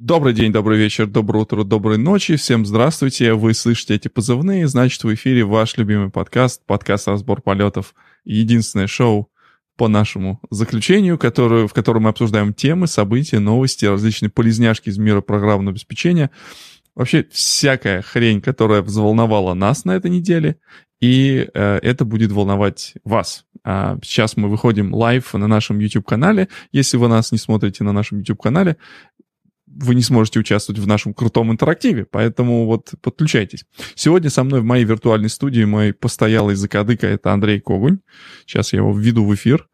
Добрый день, добрый вечер, доброе утро, доброй ночи. Всем здравствуйте. Вы слышите эти позывные, значит, в эфире ваш любимый подкаст, подкаст «Разбор полетов». Единственное шоу по нашему заключению, которое, в котором мы обсуждаем темы, события, новости, различные полезняшки из мира программного обеспечения. Вообще всякая хрень, которая взволновала нас на этой неделе, и э, это будет волновать вас. А сейчас мы выходим live на нашем YouTube-канале. Если вы нас не смотрите на нашем YouTube-канале, вы не сможете участвовать в нашем крутом интерактиве, поэтому вот подключайтесь. Сегодня со мной в моей виртуальной студии мой постоялый закадыка — это Андрей Когунь. Сейчас я его введу в эфир.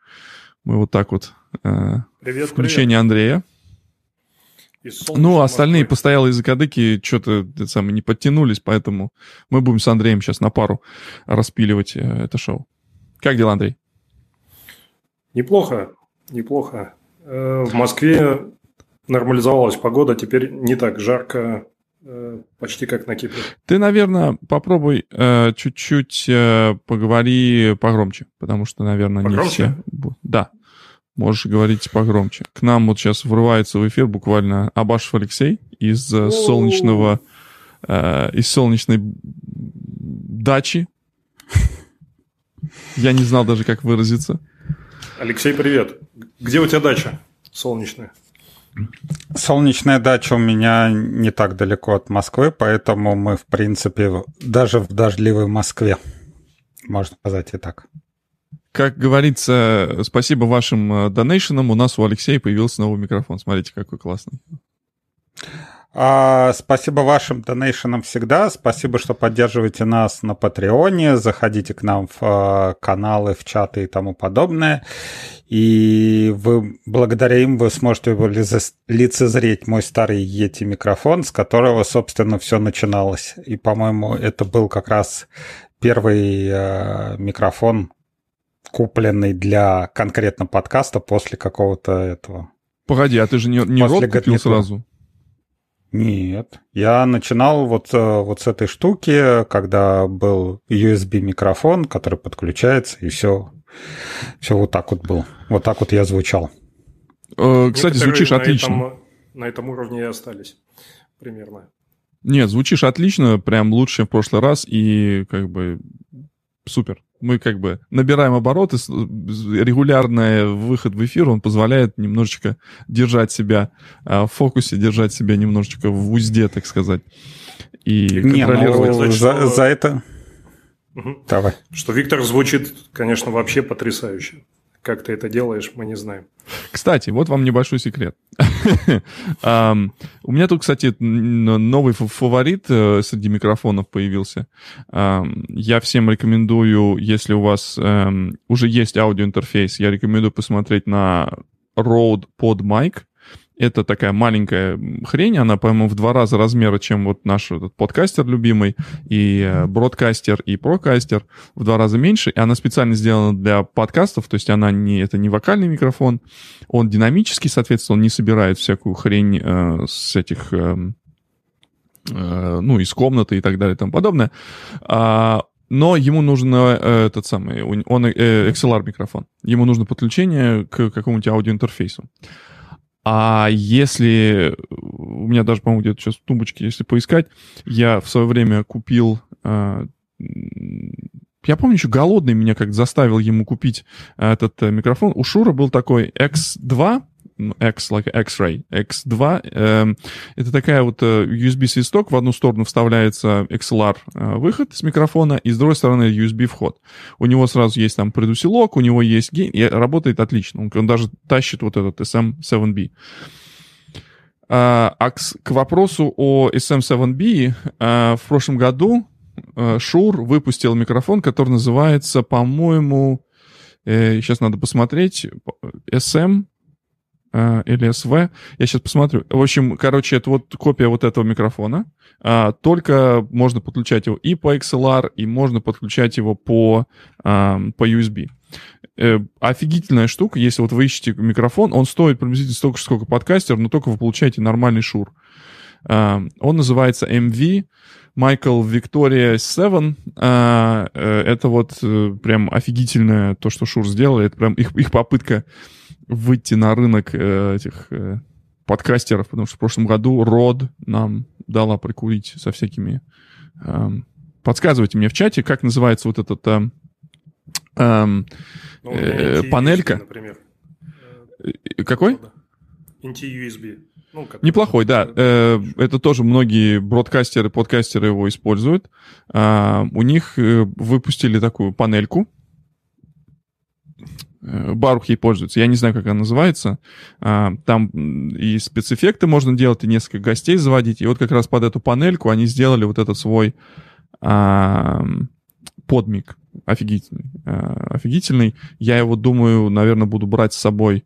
Мы вот так вот... Э, привет, включение привет. Андрея. Ну, остальные Москвы. постоялые закадыки что-то самое не подтянулись, поэтому мы будем с Андреем сейчас на пару распиливать э, это шоу. Как дела, Андрей? Неплохо, неплохо. Э, в Москве нормализовалась погода, теперь не так жарко, э, почти как на Кипре. Ты, наверное, попробуй э, чуть-чуть э, поговори погромче, потому что, наверное, погромче? не все... Да, можешь говорить погромче. К нам вот сейчас врывается в эфир буквально Абашев Алексей из э, солнечного... Э, из солнечной дачи. Я не знал даже, как выразиться. Алексей, привет. Где у тебя дача солнечная? Солнечная дача у меня не так далеко от Москвы, поэтому мы, в принципе, даже в дождливой Москве, можно сказать и так. Как говорится, спасибо вашим э, донейшенам, у нас у Алексея появился новый микрофон. Смотрите, какой классный. А, спасибо вашим донейшенам всегда. Спасибо, что поддерживаете нас на Патреоне. Заходите к нам в а, каналы, в чаты и тому подобное. И вы, благодаря им вы сможете лицезреть мой старый Yeti микрофон, с которого, собственно, все начиналось. И, по-моему, это был как раз первый э, микрофон, купленный для конкретно подкаста после какого-то этого. Погоди, а ты же не, не рот купил сразу? Нет, я начинал вот, э, вот с этой штуки, когда был USB-микрофон, который подключается, и все, все вот так вот был. Вот так вот я звучал. Э, кстати, Некоторые звучишь на отлично. Этом, на этом уровне и остались примерно. Нет, звучишь отлично, прям лучше, чем в прошлый раз, и как бы супер. Мы как бы набираем обороты, регулярный выход в эфир, он позволяет немножечко держать себя а, в фокусе, держать себя немножечко в узде, так сказать. И Не, ну, контролировать. Ну, за, за это... Угу. Давай. Что Виктор звучит, конечно, вообще потрясающе. Как ты это делаешь, мы не знаем. Кстати, вот вам небольшой секрет. У меня тут, кстати, новый фаворит э, среди микрофонов появился. Я всем рекомендую, если у вас эм, уже есть аудиоинтерфейс, я рекомендую посмотреть на Rode PodMic. Это такая маленькая хрень, она, по-моему, в два раза размера, чем вот наш этот подкастер любимый, и э, бродкастер, и прокастер, в два раза меньше, и она специально сделана для подкастов, то есть она не, это не вокальный микрофон, он динамический, соответственно, он не собирает всякую хрень э, с этих, э, э, ну, из комнаты и так далее и тому подобное. А, но ему нужно э, этот самый, он э, XLR микрофон. Ему нужно подключение к какому-нибудь аудиоинтерфейсу. А если... У меня даже, по-моему, где-то сейчас в тумбочке, если поискать, я в свое время купил... Э, я помню, еще голодный меня как заставил ему купить этот э, микрофон. У Шура был такой X2, X, like X-ray, X2. Э, это такая вот э, USB-свисток, в одну сторону вставляется XLR э, с микрофона, и с другой стороны USB вход. У него сразу есть там предусилок, у него есть гейн, и работает отлично. Он, он даже тащит вот этот SM7B. А, а к, вопросу о SM7B, а, в прошлом году Шур выпустил микрофон, который называется, по-моему, э, сейчас надо посмотреть, SM э, или SV. Я сейчас посмотрю. В общем, короче, это вот копия вот этого микрофона. А, только можно подключать его и по XLR, и можно подключать его по, а, по USB. Э, офигительная штука, если вот вы ищете микрофон, он стоит приблизительно столько же, сколько подкастер, но только вы получаете нормальный шур. А, он называется MV Michael Victoria 7. А, э, это вот э, прям офигительное то, что Шур сделал. Это прям их, их попытка выйти на рынок э, этих э, подкастеров, потому что в прошлом году Род нам дала прикурить со всякими... Э, подсказывайте мне в чате, как называется вот этот... Э, э, ну, э, панелька. Например. Какой? NT-USB. Ну, Неплохой, да. Э, это тоже многие бродкастеры, подкастеры его используют. Э, у них э, выпустили такую панельку. Э, Барух ей пользуется. Я не знаю, как она называется. Э, там и спецэффекты можно делать, и несколько гостей заводить. И вот как раз под эту панельку они сделали вот этот свой э, подмик. Офигительный. Э, офигительный. Я его, думаю, наверное, буду брать с собой,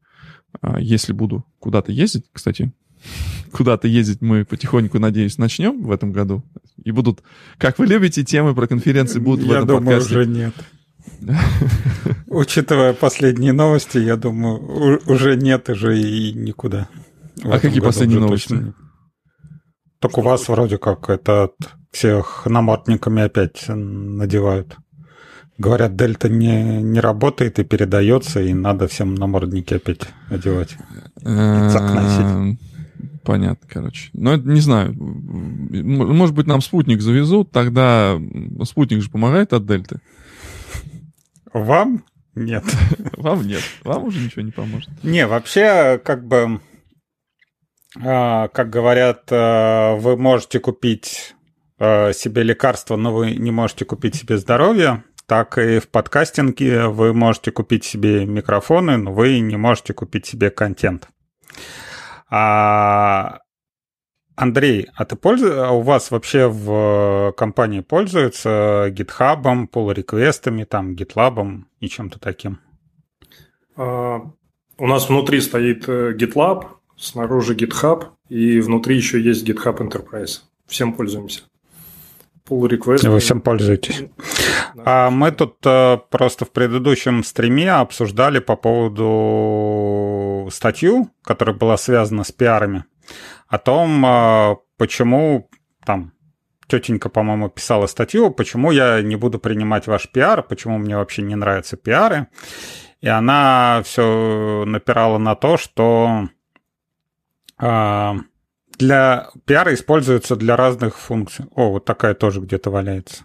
если буду куда-то ездить. Кстати, куда-то ездить мы потихоньку, надеюсь, начнем в этом году. И будут, как вы любите, темы про конференции будут я в этом думаю, подкасте. уже нет. Учитывая последние новости, я думаю, уже нет уже и никуда. А какие последние новости? Так у вас вроде как это всех намордниками опять надевают. Говорят, дельта не, не работает и передается, и надо всем намордники опять одевать. Эм, понятно, короче. Но это не знаю. Может быть, нам спутник завезут, тогда спутник же помогает от дельты. Вам нет. Вам нет. Вам уже ничего не поможет. Не, вообще, как бы, а, как говорят, а, вы можете купить а, себе лекарство, но вы не можете купить себе здоровье так и в подкастинге вы можете купить себе микрофоны, но вы не можете купить себе контент. А, Андрей, а ты пользуешь, а у вас вообще в компании пользуются GitHub, pull реквестами там, GitLab и чем-то таким? А, у нас внутри стоит э, GitLab, снаружи GitHub, и внутри еще есть GitHub Enterprise. Всем пользуемся pull request. Вы всем пользуетесь. А мы тут э, просто в предыдущем стриме обсуждали по поводу статью, которая была связана с пиарами, о том, э, почему там тетенька, по-моему, писала статью, почему я не буду принимать ваш пиар, почему мне вообще не нравятся пиары. И она все напирала на то, что э, для пиара используется для разных функций. О, вот такая тоже где-то валяется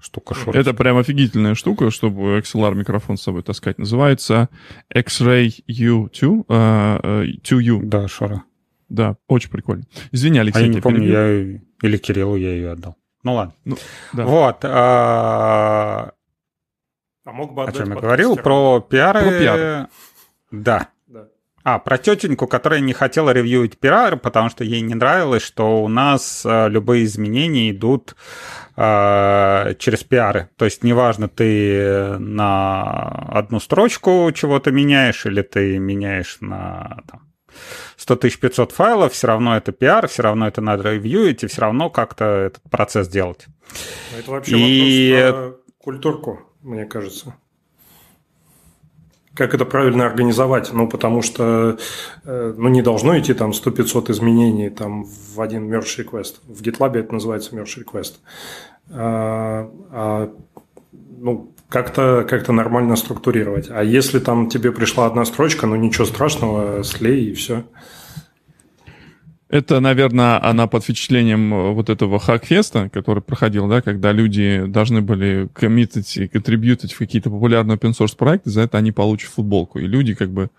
штука Шурс. Это прям офигительная штука, чтобы XLR микрофон с собой таскать. Называется X-Ray U2, uh, 2U. Да, Шора. Да, очень прикольно. Извини, Алексей. А я не помню, я или Кириллу я ее отдал. Ну ладно. Ну, да. Вот. А... а мог бы О чем я говорил? Про пиары. Про пиар. Да. А, про тетеньку, которая не хотела ревьюить пиар, потому что ей не нравилось, что у нас э, любые изменения идут э, через пиары. То есть неважно, ты на одну строчку чего-то меняешь или ты меняешь на там, 100 500 файлов, все равно это пиар, все равно это надо ревьюить, и все равно как-то этот процесс делать. Это вообще и... вопрос про культурку, мне кажется как это правильно организовать, ну, потому что э, ну, не должно идти там 100-500 изменений там, в один merge request. В GitLab это называется merge request. А, а, ну, как-то как нормально структурировать. А если там тебе пришла одна строчка, ну, ничего страшного, слей и все. Это, наверное, она под впечатлением э, вот этого хакфеста, который проходил, да, когда люди должны были коммитить и контрибьютить в какие-то популярные open source проекты, за это они получат футболку. И люди как бы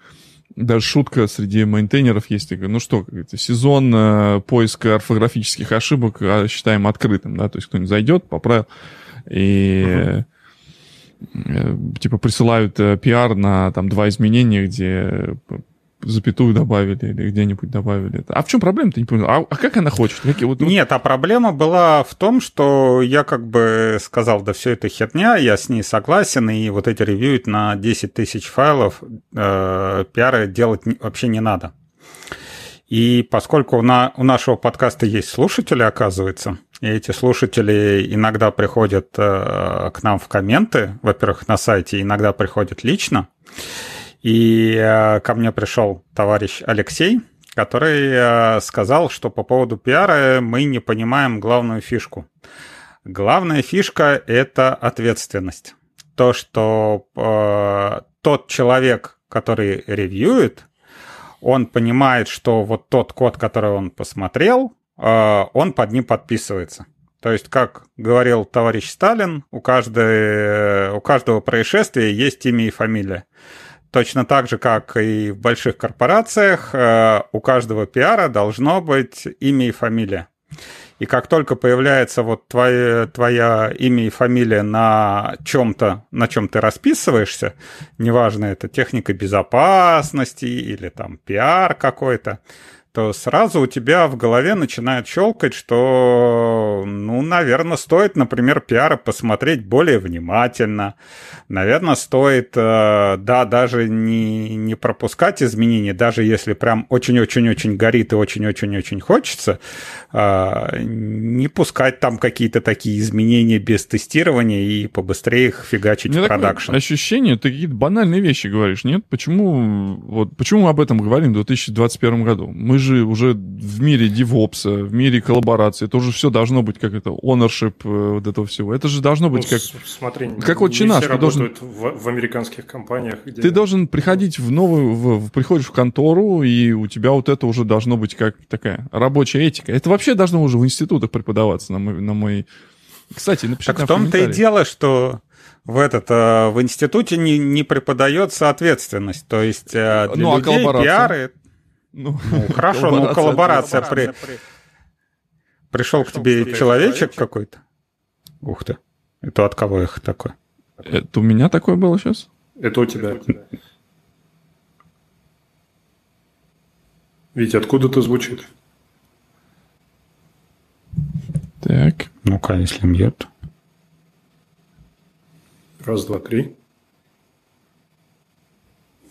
даже шутка среди мейнтейнеров есть, ну что, сезон э, поиска орфографических ошибок а, считаем открытым, да, то есть кто-нибудь зайдет, поправил, и uh-huh. Э, типа присылают э, пиар на там два изменения, где запятую добавили или где-нибудь добавили. А в чем проблема-то, не понял? А, а как она хочет? Какие, вот, Нет, а проблема была в том, что я как бы сказал, да все это херня, я с ней согласен, и вот эти ревьюить на 10 тысяч файлов э, пиары делать вообще не надо. И поскольку на, у нашего подкаста есть слушатели, оказывается, и эти слушатели иногда приходят э, к нам в комменты, во-первых, на сайте, иногда приходят лично, и э, ко мне пришел товарищ Алексей, который э, сказал, что по поводу пиара мы не понимаем главную фишку. Главная фишка – это ответственность. То, что э, тот человек, который ревьюет, он понимает, что вот тот код, который он посмотрел, он под ним подписывается. То есть, как говорил товарищ Сталин, у, каждой, у каждого происшествия есть имя и фамилия. Точно так же, как и в больших корпорациях, э, у каждого пиара должно быть имя и фамилия. И как только появляется вот твое, твоя имя и фамилия на чем-то, на чем ты расписываешься, неважно, это техника безопасности или там пиар какой-то, то сразу у тебя в голове начинает щелкать, что, ну, наверное, стоит, например, пиара посмотреть более внимательно. Наверное, стоит, э, да, даже не, не пропускать изменения, даже если прям очень-очень-очень горит и очень-очень-очень хочется, э, не пускать там какие-то такие изменения без тестирования и побыстрее их фигачить в продакшн. Ощущение, ты какие-то банальные вещи говоришь, нет? Почему, вот, почему мы об этом говорим в 2021 году? Мы же уже в мире DevOps, в мире коллаборации, это уже все должно быть как это, ownership э, вот этого всего. Это же должно быть ну, как... Смотри, как вот чинаш. Ты должен... в, в американских компаниях. Где... Ты должен приходить в новую, в, приходишь в контору, и у тебя вот это уже должно быть как такая рабочая этика. Это вообще должно уже в институтах преподаваться, на мой... На мой... Кстати, напишите Так в том-то и дело, что в этот э, в институте не, не преподается ответственность. То есть э, для ну, а людей пиары ну, ну хорошо, ну коллаборация. При... при... Пришел к тебе человечек какой-то. Ух ты. Это от кого их такой? Это у меня такое было сейчас? Это у тебя. Ведь откуда это звучит? Так. Ну-ка, если нет. Раз, два, три.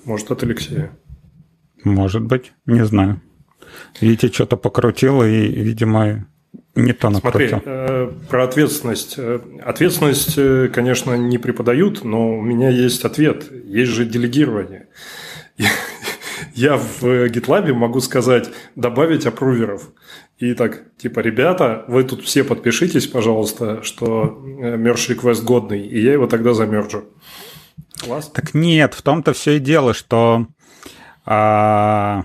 Может, от Алексея. Может быть, не знаю. Видите, что-то покрутил и, видимо, не то накрутил. Смотри, э, про ответственность. Э, ответственность, э, конечно, не преподают, но у меня есть ответ. Есть же делегирование. Я в GitLab могу сказать, добавить аппруверов. И так, типа, ребята, вы тут все подпишитесь, пожалуйста, что merge request годный, и я его тогда замержу. Класс. Так нет, в том-то все и дело, что а,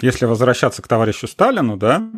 если возвращаться к товарищу Сталину, да,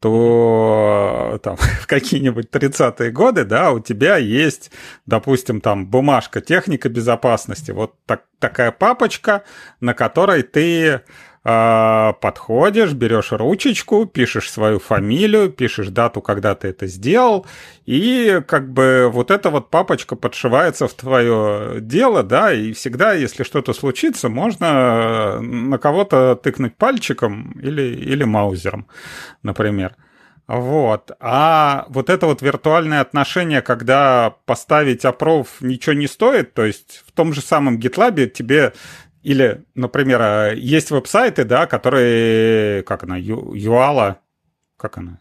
то там, в какие-нибудь 30-е годы, да, у тебя есть, допустим, там бумажка техника безопасности, вот так, такая папочка, на которой ты а, подходишь, берешь ручечку, пишешь свою фамилию, пишешь дату, когда ты это сделал, и как бы вот эта вот папочка подшивается в твое дело, да, и всегда, если что-то случится, можно на кого-то тыкнуть пальчиком или, или маузером, например. Вот. А вот это вот виртуальное отношение, когда поставить опров ничего не стоит, то есть в том же самом GitLab тебе или, например, а, есть веб-сайты, да, которые, как она, Юала, как она?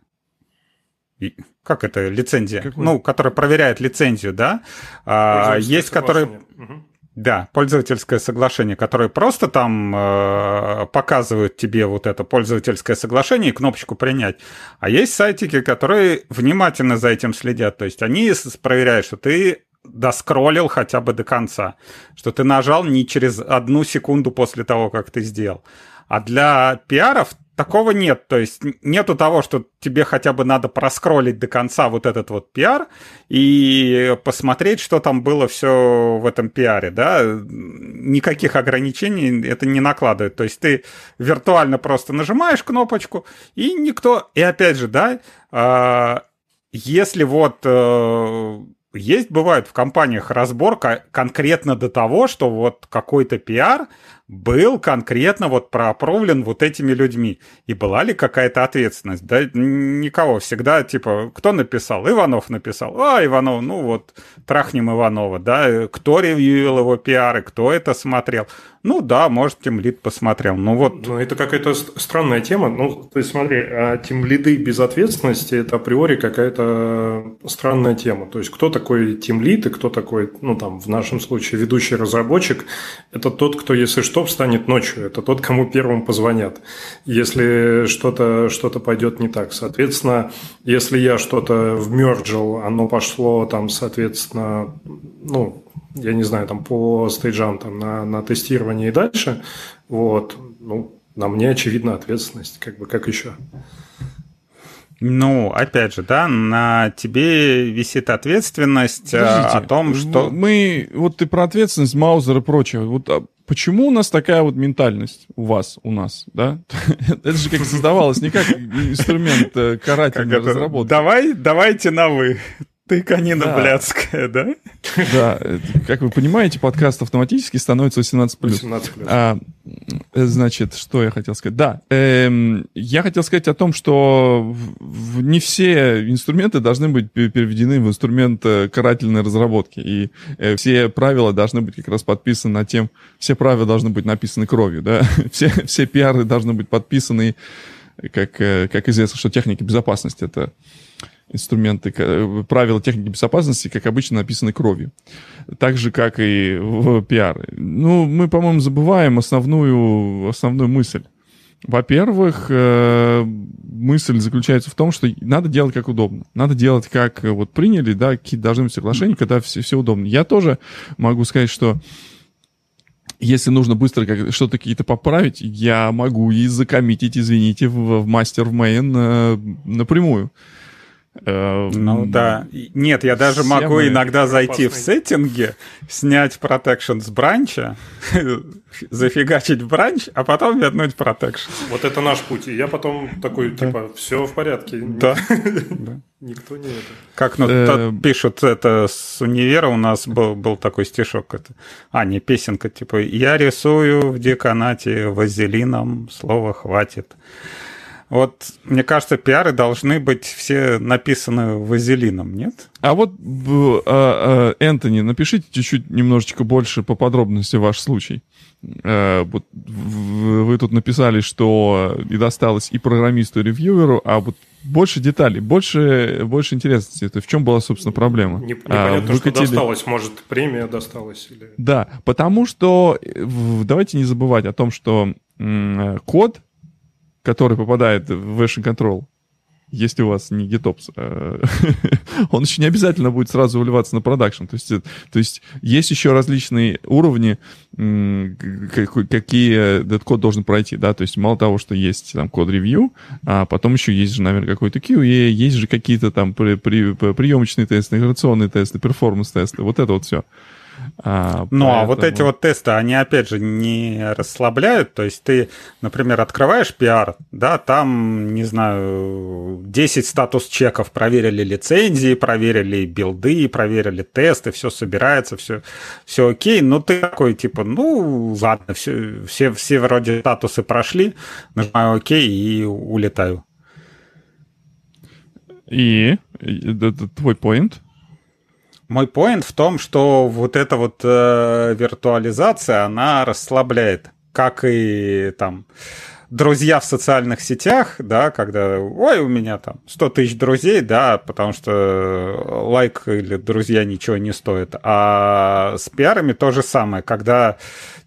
Как это, лицензия? Какой? Ну, которая проверяет лицензию, да? А, есть, которые... Угу. Да, пользовательское соглашение, которое просто там э, показывают тебе вот это пользовательское соглашение и кнопочку принять. А есть сайтики, которые внимательно за этим следят. То есть они проверяют, что ты доскроллил хотя бы до конца, что ты нажал не через одну секунду после того, как ты сделал. А для пиаров такого нет. То есть нету того, что тебе хотя бы надо проскроллить до конца вот этот вот пиар и посмотреть, что там было все в этом пиаре, да. Никаких ограничений это не накладывает. То есть ты виртуально просто нажимаешь кнопочку, и никто... И опять же, да, а, если вот э, есть, бывает, в компаниях разборка конкретно до того, что вот какой-то пиар был конкретно вот проопровлен вот этими людьми. И была ли какая-то ответственность? Да никого. Всегда, типа, кто написал? Иванов написал. А, Иванов, ну вот, трахнем Иванова, да? Кто ревьюил его пиары, кто это смотрел? Ну да, может, тем лид посмотрел. Ну вот. Ну, это какая-то странная тема. Ну, есть, смотри, а тем лиды без ответственности – это априори какая-то странная тема. То есть, кто такой тем лид и кто такой, ну, там, в нашем случае, ведущий разработчик – это тот, кто, если что, встанет ночью. Это тот, кому первым позвонят, если что-то что пойдет не так. Соответственно, если я что-то вмерджил, оно пошло там, соответственно, ну, я не знаю, там по стейджам там, на, на тестирование и дальше, Вот, ну, на мне, очевидно, ответственность, как бы, как еще. Ну, опять же, да, на тебе висит ответственность э, Подождите, о том, что... Мы, вот ты про ответственность, Маузер и прочее. Вот а почему у нас такая вот ментальность у вас, у нас, да? Это же как создавалось не как инструмент э, карательной разработки. Давай, давайте на «вы». Ты конина да. блядская, да? Да, как вы понимаете, подкаст автоматически становится 18+. 18+. А, значит, что я хотел сказать? Да, эм, я хотел сказать о том, что в, не все инструменты должны быть переведены в инструмент э, карательной разработки. И э, все правила должны быть как раз подписаны на тем, все правила должны быть написаны кровью, да? Все, все пиары должны быть подписаны, как, э, как известно, что техника безопасности — это инструменты, правила техники безопасности, как обычно, написаны кровью. Так же, как и в пиар. Ну, мы, по-моему, забываем основную, основную мысль. Во-первых, э, мысль заключается в том, что надо делать как удобно. Надо делать как вот приняли, да, какие должны быть соглашения, когда все, все удобно. Я тоже могу сказать, что если нужно быстро как, что-то какие-то поправить, я могу и закоммитить, извините, в, в мастер в э, напрямую. Э, ну да. Нет, я даже могу иногда зайти в сеттинги, снять protection с бранча, зафигачить в бранч, а потом вернуть protection. Вот это наш путь. И я потом такой, типа, все в порядке. Да. Никто не это. Как ну, э, пишут это с универа, у нас был, был такой стишок. Это, а, не песенка, типа, я рисую в деканате вазелином, слова хватит. Вот, мне кажется, пиары должны быть все написаны вазелином, нет? А вот, а, а, Энтони, напишите чуть-чуть немножечко больше по подробности ваш случай. Э, вот вы тут написали, что и досталось и программисту, и ревьюеру, а вот больше деталей, больше, больше интересности. Это в чем была, собственно, проблема? Не, непонятно, а, выкатили... что досталось. Может, премия досталась? Или... Да, потому что давайте не забывать о том, что код который попадает в version control, если у вас не GitOps, э, он еще не обязательно будет сразу выливаться на продакшн. То есть, то есть есть еще различные уровни, какие этот код должен пройти, да, то есть мало того, что есть там код-ревью, а потом еще есть же, наверное, какой-то QA, есть же какие-то там при, при, приемочные тесты, интеграционные тесты, перформанс-тесты, вот это вот все. А, ну, поэтому... а вот эти вот тесты, они, опять же, не расслабляют. То есть ты, например, открываешь PR, да, там, не знаю, 10 статус-чеков, проверили лицензии, проверили билды, проверили тесты, все собирается, все, все окей. Но ты такой, типа, ну, ладно, все, все, все вроде статусы прошли, нажимаю окей и улетаю. И это твой point? Мой поинт в том, что вот эта вот э, виртуализация, она расслабляет, как и там друзья в социальных сетях, да, когда, ой, у меня там 100 тысяч друзей, да, потому что лайк или друзья ничего не стоят. А с пиарами то же самое, когда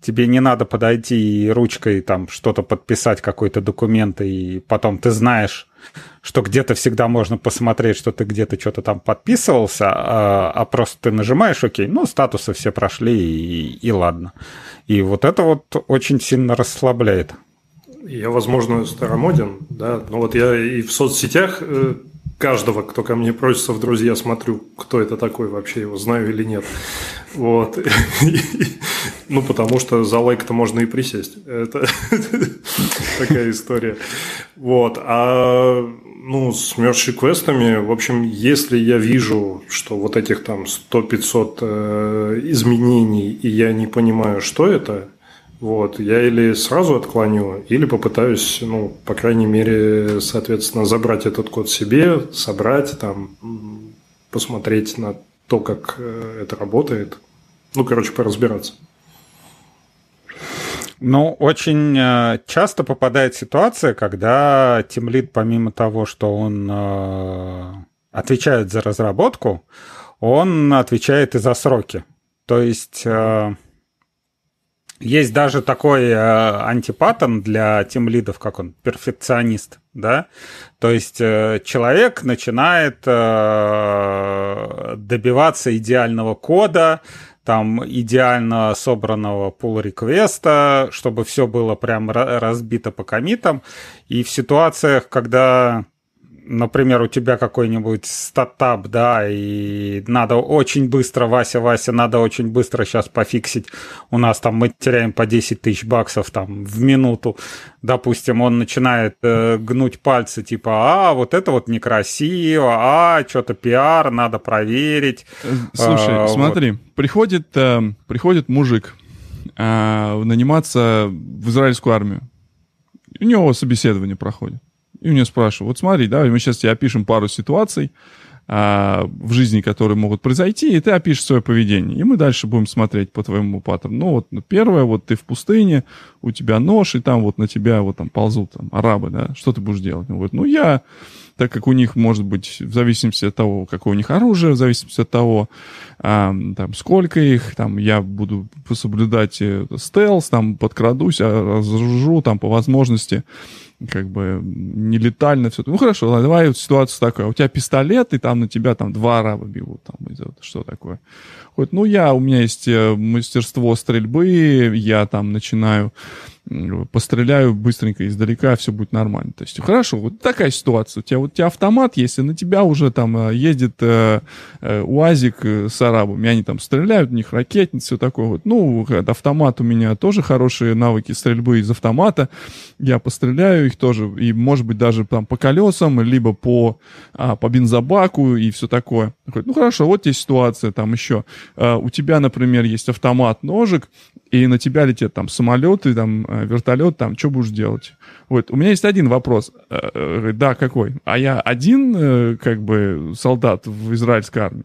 тебе не надо подойти и ручкой там что-то подписать, какой-то документ, и потом ты знаешь, что где-то всегда можно посмотреть, что ты где-то что-то там подписывался, а, а просто ты нажимаешь, окей, ну, статусы все прошли, и, и ладно. И вот это вот очень сильно расслабляет. Я, возможно, старомоден, да, но вот я и в соцсетях э, каждого, кто ко мне просится в друзья, смотрю, кто это такой вообще, его знаю или нет. Вот. Ну, потому что за лайк-то можно и присесть. Это такая история. Вот. А ну, с мерч квестами, в общем, если я вижу, что вот этих там 100-500 э, изменений, и я не понимаю, что это, вот, я или сразу отклоню, или попытаюсь, ну, по крайней мере, соответственно, забрать этот код себе, собрать, там, посмотреть на то, как э, это работает. Ну, короче, поразбираться. Ну, очень э, часто попадает ситуация, когда тимлид, помимо того, что он э, отвечает за разработку, он отвечает и за сроки. То есть э, есть даже такой антипаттерн для тимлидов, как он, перфекционист, да? То есть человек начинает добиваться идеального кода, там идеально собранного pull реквеста чтобы все было прям разбито по комитам. И в ситуациях, когда например, у тебя какой-нибудь стартап, да, и надо очень быстро, Вася, Вася, надо очень быстро сейчас пофиксить. У нас там мы теряем по 10 тысяч баксов там в минуту. Допустим, он начинает э, гнуть пальцы, типа, а, вот это вот некрасиво, а, что-то пиар, надо проверить. Слушай, а, смотри, вот. приходит, э, приходит мужик э, наниматься в израильскую армию. У него собеседование проходит. И у нее спрашиваю, вот смотри, да, мы сейчас тебе опишем пару ситуаций а, в жизни, которые могут произойти, и ты опишешь свое поведение. И мы дальше будем смотреть по твоему паттерну. Ну вот ну, первое, вот ты в пустыне, у тебя нож, и там вот на тебя вот там ползут там арабы, да, что ты будешь делать? Он говорит, ну я так как у них может быть в зависимости от того, какое у них оружие, в зависимости от того, а, там, сколько их, там, я буду соблюдать э, стелс, там, подкрадусь, а, разоружу, там, по возможности, как бы нелетально все. Ну хорошо, давай вот ситуация такая. У тебя пистолет, и там на тебя там два араба бегут. Там, что такое? Хоть, ну я, у меня есть э, мастерство стрельбы, я там начинаю постреляю быстренько издалека, все будет нормально. То есть, хорошо, вот такая ситуация. У тебя, вот у тебя автомат, если на тебя уже там э, ездит э, э, УАЗик э, с арабами, они там стреляют, у них ракетницы, все такое вот. Ну, автомат у меня тоже хорошие навыки стрельбы из автомата. Я постреляю их тоже, и, может быть, даже там по колесам, либо по, а, по бензобаку и все такое. Ну, хорошо, вот тебе ситуация там еще. А, у тебя, например, есть автомат, ножик, и на тебя летят там самолеты, там э, вертолет, там, что будешь делать? Вот, у меня есть один вопрос. Э, э, да, какой? А я один, как бы, солдат в израильской армии?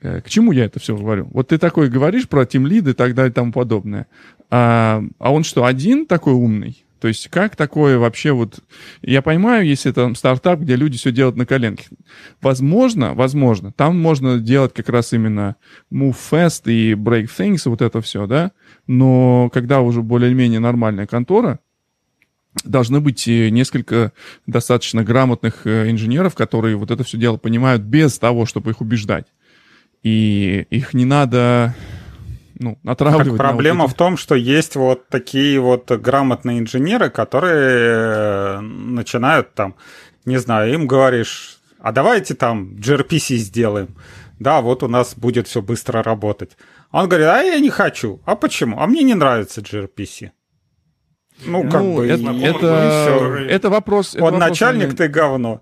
К чему я это все говорю? Вот ты такой говоришь про тимлиды и так далее и тому подобное. А, а он что, один такой умный? То есть как такое вообще вот... Я понимаю, если это стартап, где люди все делают на коленке. Возможно, возможно, там можно делать как раз именно move fast и break things, вот это все, да? Но когда уже более-менее нормальная контора, должны быть несколько достаточно грамотных э, инженеров, которые вот это все дело понимают без того, чтобы их убеждать. И их не надо ну, натравливать. Так проблема вот эти... в том, что есть вот такие вот грамотные инженеры, которые э, начинают там, не знаю, им говоришь, а давайте там gRPC сделаем. Да, вот у нас будет все быстро работать. Он говорит, а я не хочу. А почему? А мне не нравится gRPC. Ну, как ну, бы, это, это, это вопрос... Он это начальник, вопрос, ты говно.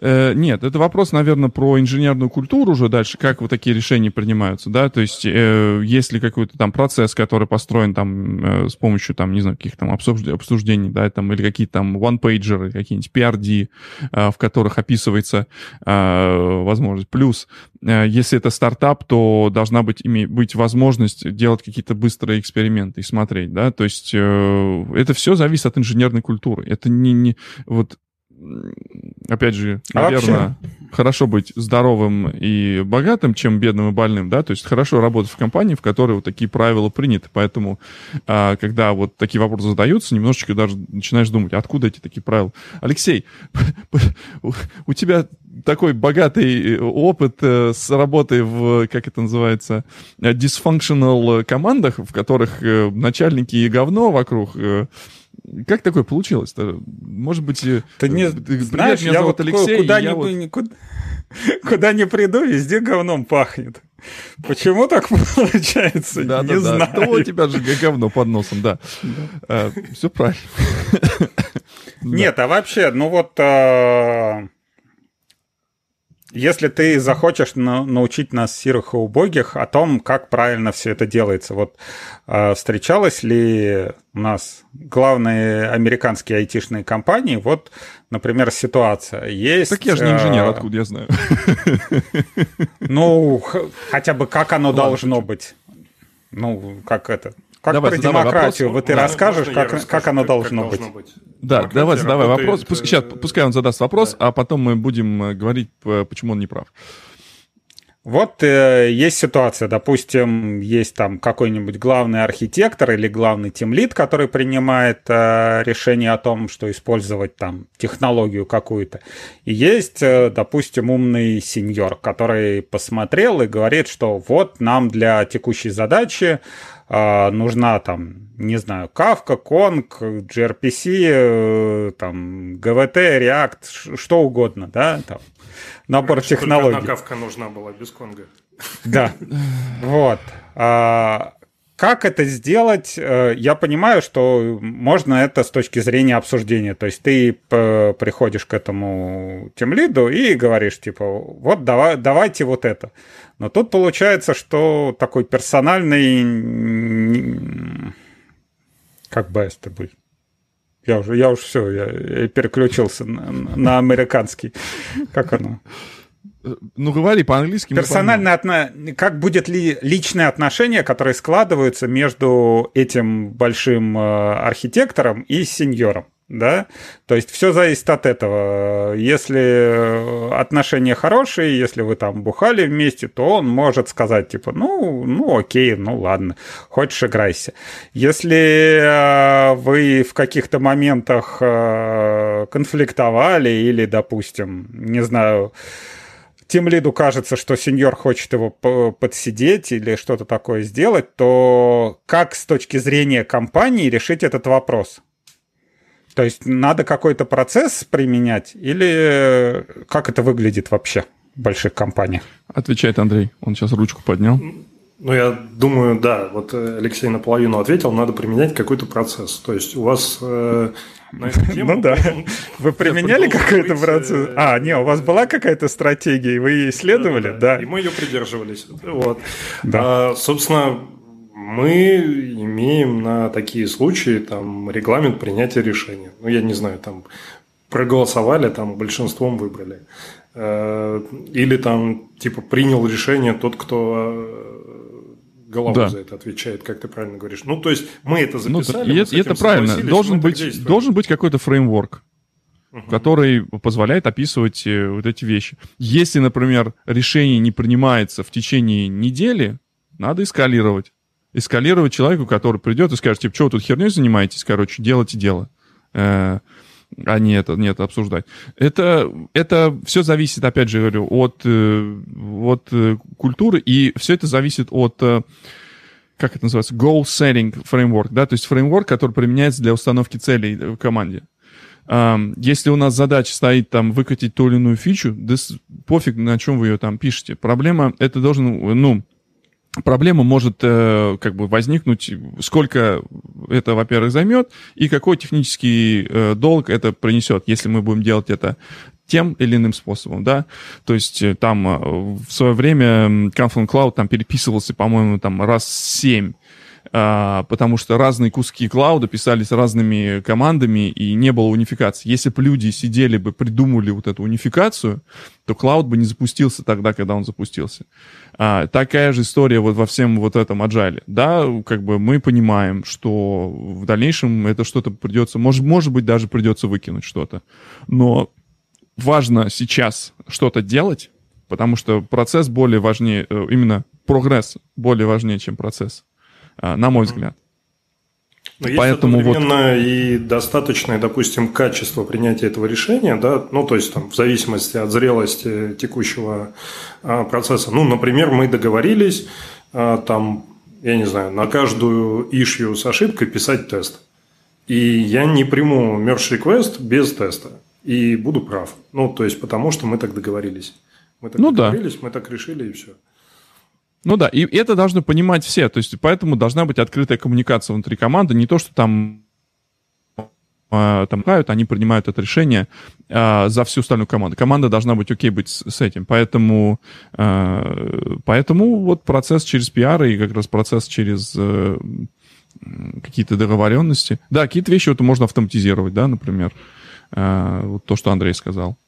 Э, нет, это вопрос, наверное, про инженерную культуру уже дальше, как вот такие решения принимаются, да, то есть э, есть ли какой-то там процесс, который построен там э, с помощью там, не знаю, каких там обсуждений, да, там, или какие-то там one-пейджеры, какие-нибудь PRD, в которых описывается возможность. Плюс, если это стартап, то должна быть, иметь, быть возможность делать какие-то быстрые эксперименты и смотреть, да, то есть это все зависит от инженерной культуры. Это не, не вот опять же, а наверное, вообще? хорошо быть здоровым и богатым, чем бедным и больным, да, то есть хорошо работать в компании, в которой вот такие правила приняты, поэтому, а, когда вот такие вопросы задаются, немножечко даже начинаешь думать, откуда эти такие правила. Алексей, у тебя такой богатый опыт э, с работой в, как это называется, dysfunctional командах, в которых э, начальники и говно вокруг, э, как такое получилось-то? Может быть, э, ты не ты, знаешь, меня я зовут вот Алексей, куда, не, вот... куда, куда не приду, везде говном пахнет. Почему так получается? Да, не да, знаю. Да. Да, у тебя же говно под носом, да. да. А, все правильно. Нет, а вообще, ну вот а, если ты захочешь на, научить нас сирых и убогих о том, как правильно все это делается, вот э, встречалась ли у нас главные американские айтишные компании, вот, например, ситуация есть... Так я же не инженер, э, откуда я знаю? Ну, хотя бы как оно Ладно, должно быть. Ну, как это? Как давай, про демократию вопрос. вот ты да, расскажешь, как, расскажу, как оно должно, как быть. должно быть. Да, давай, задавай вопрос. Пускай, сейчас, пускай он задаст вопрос, да. а потом мы будем э, говорить, почему он не прав. Вот э, есть ситуация, допустим, есть там какой-нибудь главный архитектор или главный тимлит, который принимает э, решение о том, что использовать там технологию какую-то. И есть, э, допустим, умный сеньор, который посмотрел и говорит, что вот нам для текущей задачи э, нужна там, не знаю, Kafka, Kong, gRPC, э, там, GVT, React, что угодно, да, там, набор Раньше технологий. Только кавка нужна была без конга. Да. Вот. А, как это сделать? Э, я понимаю, что можно это с точки зрения обсуждения. То есть ты приходишь к этому тимлиду и говоришь, типа, вот давай, давайте вот это. Но тут получается, что такой персональный... Как бы это быть? Я уже, я уже все, я переключился на, на американский. Как оно? Ну, говори по-английски. Персональное отно... Как будет ли личные отношения, которые складываются между этим большим э, архитектором и сеньором? да, то есть все зависит от этого. Если отношения хорошие, если вы там бухали вместе, то он может сказать, типа, ну, ну окей, ну ладно, хочешь играйся. Если э, вы в каких-то моментах э, конфликтовали или, допустим, не знаю, тем лиду кажется, что сеньор хочет его подсидеть или что-то такое сделать, то как с точки зрения компании решить этот вопрос? То есть надо какой-то процесс применять или э, как это выглядит вообще в больших компаниях? Отвечает Андрей. Он сейчас ручку поднял. Ну, я думаю, да, вот Алексей наполовину ответил, надо применять какой-то процесс. То есть у вас э. Ну да. Вы применяли процесс? Э, а, не, у вас была какая-то стратегия, и вы ее исследовали? Да. И мы ее придерживались. Вот. Да. А, собственно, мы имеем на такие случаи там регламент принятия решения. Ну, я не знаю, там проголосовали, там большинством выбрали. Э, или там типа принял решение тот, кто э, голову да. за это отвечает, как ты правильно говоришь. Ну, то есть мы это ну записали. Ну, и это правильно. Должен быть, должен быть какой-то фреймворк, угу. который позволяет описывать э, вот эти вещи. Если, например, решение не принимается в течение недели, надо эскалировать эскалировать человеку, который придет и скажет, типа, что вы тут херней занимаетесь, короче, делайте дело. Э, а не это, не это обсуждать. Это, это все зависит, опять же говорю, от, э, от э, культуры, и все это зависит от как это называется, goal setting framework, да, то есть фреймворк, который применяется для установки целей в команде. Если у нас задача стоит там выкатить ту или иную фичу, да пофиг, на чем вы ее там пишете. Проблема, это должен, ну, проблема может э, как бы возникнуть, сколько это, во-первых, займет, и какой технический э, долг это принесет, если мы будем делать это тем или иным способом, да, то есть э, там э, в свое время Confluent Cloud там переписывался, по-моему, там раз семь потому что разные куски клауда писались разными командами, и не было унификации. Если бы люди сидели бы, придумали вот эту унификацию, то клауд бы не запустился тогда, когда он запустился. А, такая же история вот во всем вот этом agile. Да, как бы мы понимаем, что в дальнейшем это что-то придется, может, может быть, даже придется выкинуть что-то. Но важно сейчас что-то делать, потому что процесс более важнее, э, именно прогресс более важнее, чем процесс. А, на мой взгляд. Но Поэтому есть вот... и достаточное, допустим, качество принятия этого решения, да, ну, то есть там в зависимости от зрелости текущего а, процесса. Ну, например, мы договорились а, там, я не знаю, на каждую ишью с ошибкой писать тест. И я не приму merge request без теста. И буду прав. Ну, то есть, потому что мы так договорились. Мы так ну, договорились, да. мы так решили, и все. Ну да, и это должны понимать все. То есть поэтому должна быть открытая коммуникация внутри команды. Не то, что там а, там они принимают это решение а, за всю остальную команду. Команда должна быть окей быть с, с этим. Поэтому, а, поэтому вот процесс через пиар и как раз процесс через а, какие-то договоренности. Да, какие-то вещи вот можно автоматизировать, да, например. А, вот то, что Андрей сказал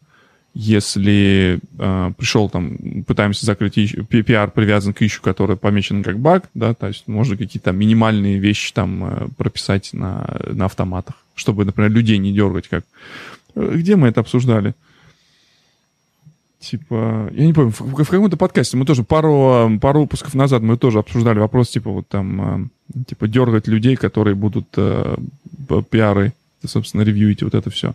если э, пришел там, пытаемся закрыть PR привязан к ищу, который помечен как баг, да, то есть можно какие-то минимальные вещи там э, прописать на, на автоматах, чтобы, например, людей не дергать как. Где мы это обсуждали? типа, я не помню, в, в каком-то подкасте мы тоже пару, пару выпусков назад мы тоже обсуждали вопрос, типа, вот там, э, типа, дергать людей, которые будут э, пиары, собственно, ревьюить вот это все.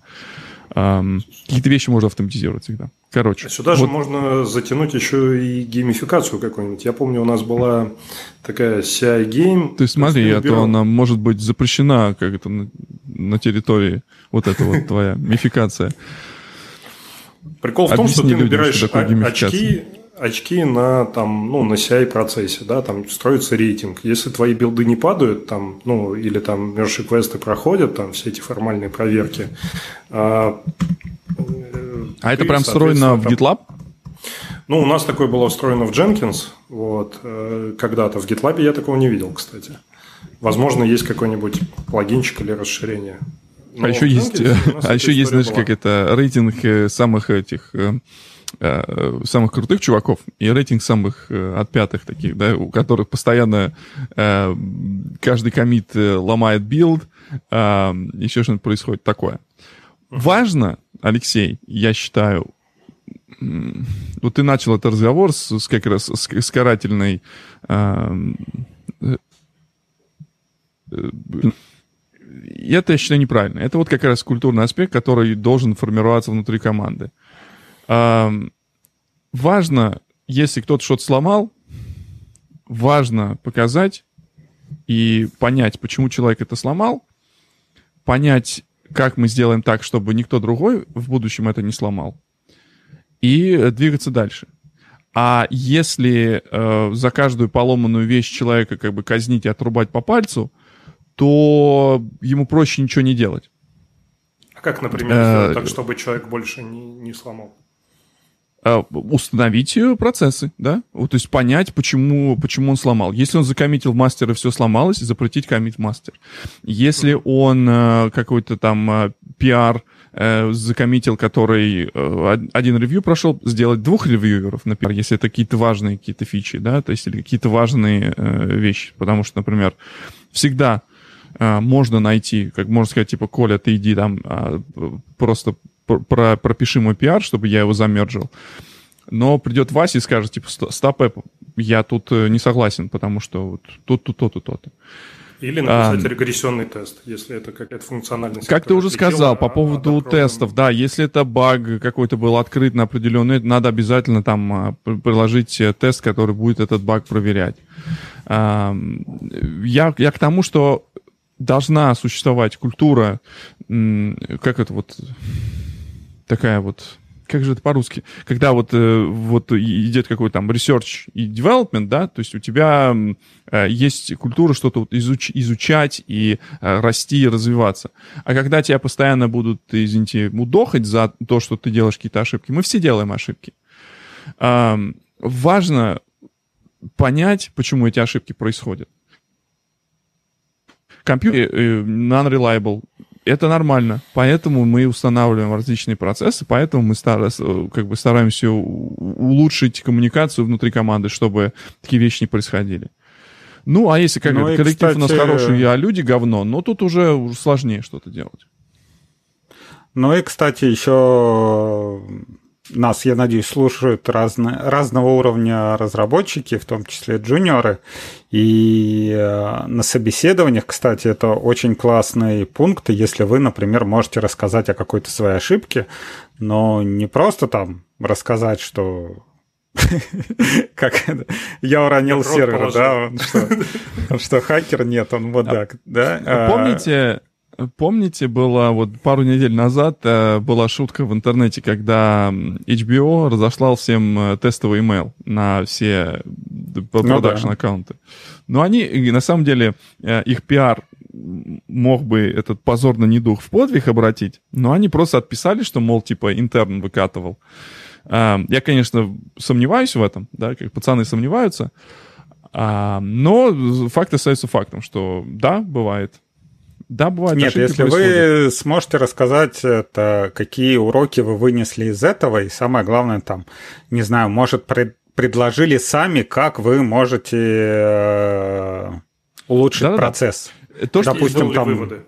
Эм, какие-то вещи можно автоматизировать всегда. Короче. Сюда вот. же можно затянуть еще и геймификацию какую-нибудь. Я помню, у нас была такая CI Game. Есть смотри, а то она может быть запрещена как это на, на территории вот эта вот твоя мификация. Прикол в том, что ты набираешь очки, очки на, там, ну, на CI-процессе, да, там строится рейтинг. Если твои билды не падают, там, ну, или там мерши квесты проходят, там все эти формальные проверки. А, а это прям встроено в GitLab? Ну, у нас такое было встроено в Jenkins, вот, э, когда-то. В GitLab я такого не видел, кстати. Возможно, есть какой-нибудь плагинчик или расширение. Но а еще есть, а еще есть, знаешь, была. как это рейтинг э, самых этих э, самых крутых чуваков и рейтинг самых э, отпетых таких, да, у которых постоянно э, каждый commit э, ломает build, э, еще что-нибудь происходит такое. Важно, Алексей, я считаю, вот ты начал этот разговор с, с как раз с, с карательной э, э, это, я считаю, неправильно. Это вот как раз культурный аспект, который должен формироваться внутри команды. Важно, если кто-то что-то сломал, важно показать и понять, почему человек это сломал, понять, как мы сделаем так, чтобы никто другой в будущем это не сломал, и двигаться дальше. А если э, за каждую поломанную вещь человека как бы казнить и отрубать по пальцу, то ему проще ничего не делать. А как, например, сделать так, чтобы человек больше не, не сломал? А, установить э, процессы, да, вот, то есть понять, почему, почему он сломал. Если он закоммитил мастер и все сломалось, запретить коммит мастер. Если он э, какой-то там э, пиар э, закоммитил, который э, один ревью прошел, сделать двух ревьюеров, например, если это какие-то важные какие-то фичи, да, то есть или какие-то важные э, вещи, потому что, например, всегда э, можно найти, как можно сказать, типа, Коля, ты иди там э, просто про, пропиши мой пиар, чтобы я его замерджил. Но придет Вася и скажет, типа, стоп, я тут э, не согласен, потому что вот тут, тут, то-то, то-то. Или написать а, регрессионный тест, если это какая-то функциональность. Как ты уже сказал, по поводу а, тестов, да, если это баг какой-то был открыт на определенный, надо обязательно там а, приложить э, тест, который будет этот баг проверять. Я, я к тому, что должна существовать культура, как это вот такая вот как же это по-русски? Когда вот, э, вот идет какой-то там research и development, да, то есть у тебя э, есть культура что-то вот изуч, изучать и э, расти и развиваться. А когда тебя постоянно будут, извините, удохать за то, что ты делаешь какие-то ошибки, мы все делаем ошибки. Важно понять, почему эти ошибки происходят. Компьютер non-reliable, это нормально. Поэтому мы устанавливаем различные процессы, поэтому мы стар, как бы стараемся улучшить коммуникацию внутри команды, чтобы такие вещи не происходили. Ну, а если как ну, это, коллектив кстати... у нас хороший, а люди говно, ну тут уже сложнее что-то делать. Ну и, кстати, еще нас, я надеюсь, слушают разные, разного уровня разработчики, в том числе джуниоры. И э, на собеседованиях, кстати, это очень классный пункт, если вы, например, можете рассказать о какой-то своей ошибке, но не просто там рассказать, что как я уронил сервер, да, что, хакер нет, он вот так, да. Помните, Помните, было вот пару недель назад э, была шутка в интернете, когда HBO разослал всем э, тестовый email на все продакшн аккаунты. Но они, на самом деле, э, их пиар мог бы этот позорный недух в подвиг обратить, но они просто отписали, что, мол, типа, интерн выкатывал. Я, конечно, сомневаюсь в этом, да, как пацаны сомневаются, но факт остается фактом, что да, бывает. Да, бывает. Нет, если происходят. вы сможете рассказать, это, какие уроки вы вынесли из этого, и самое главное, там, не знаю, может, пред, предложили сами, как вы можете э, улучшить Да-да-да. процесс. То, Допустим, там... Выводы.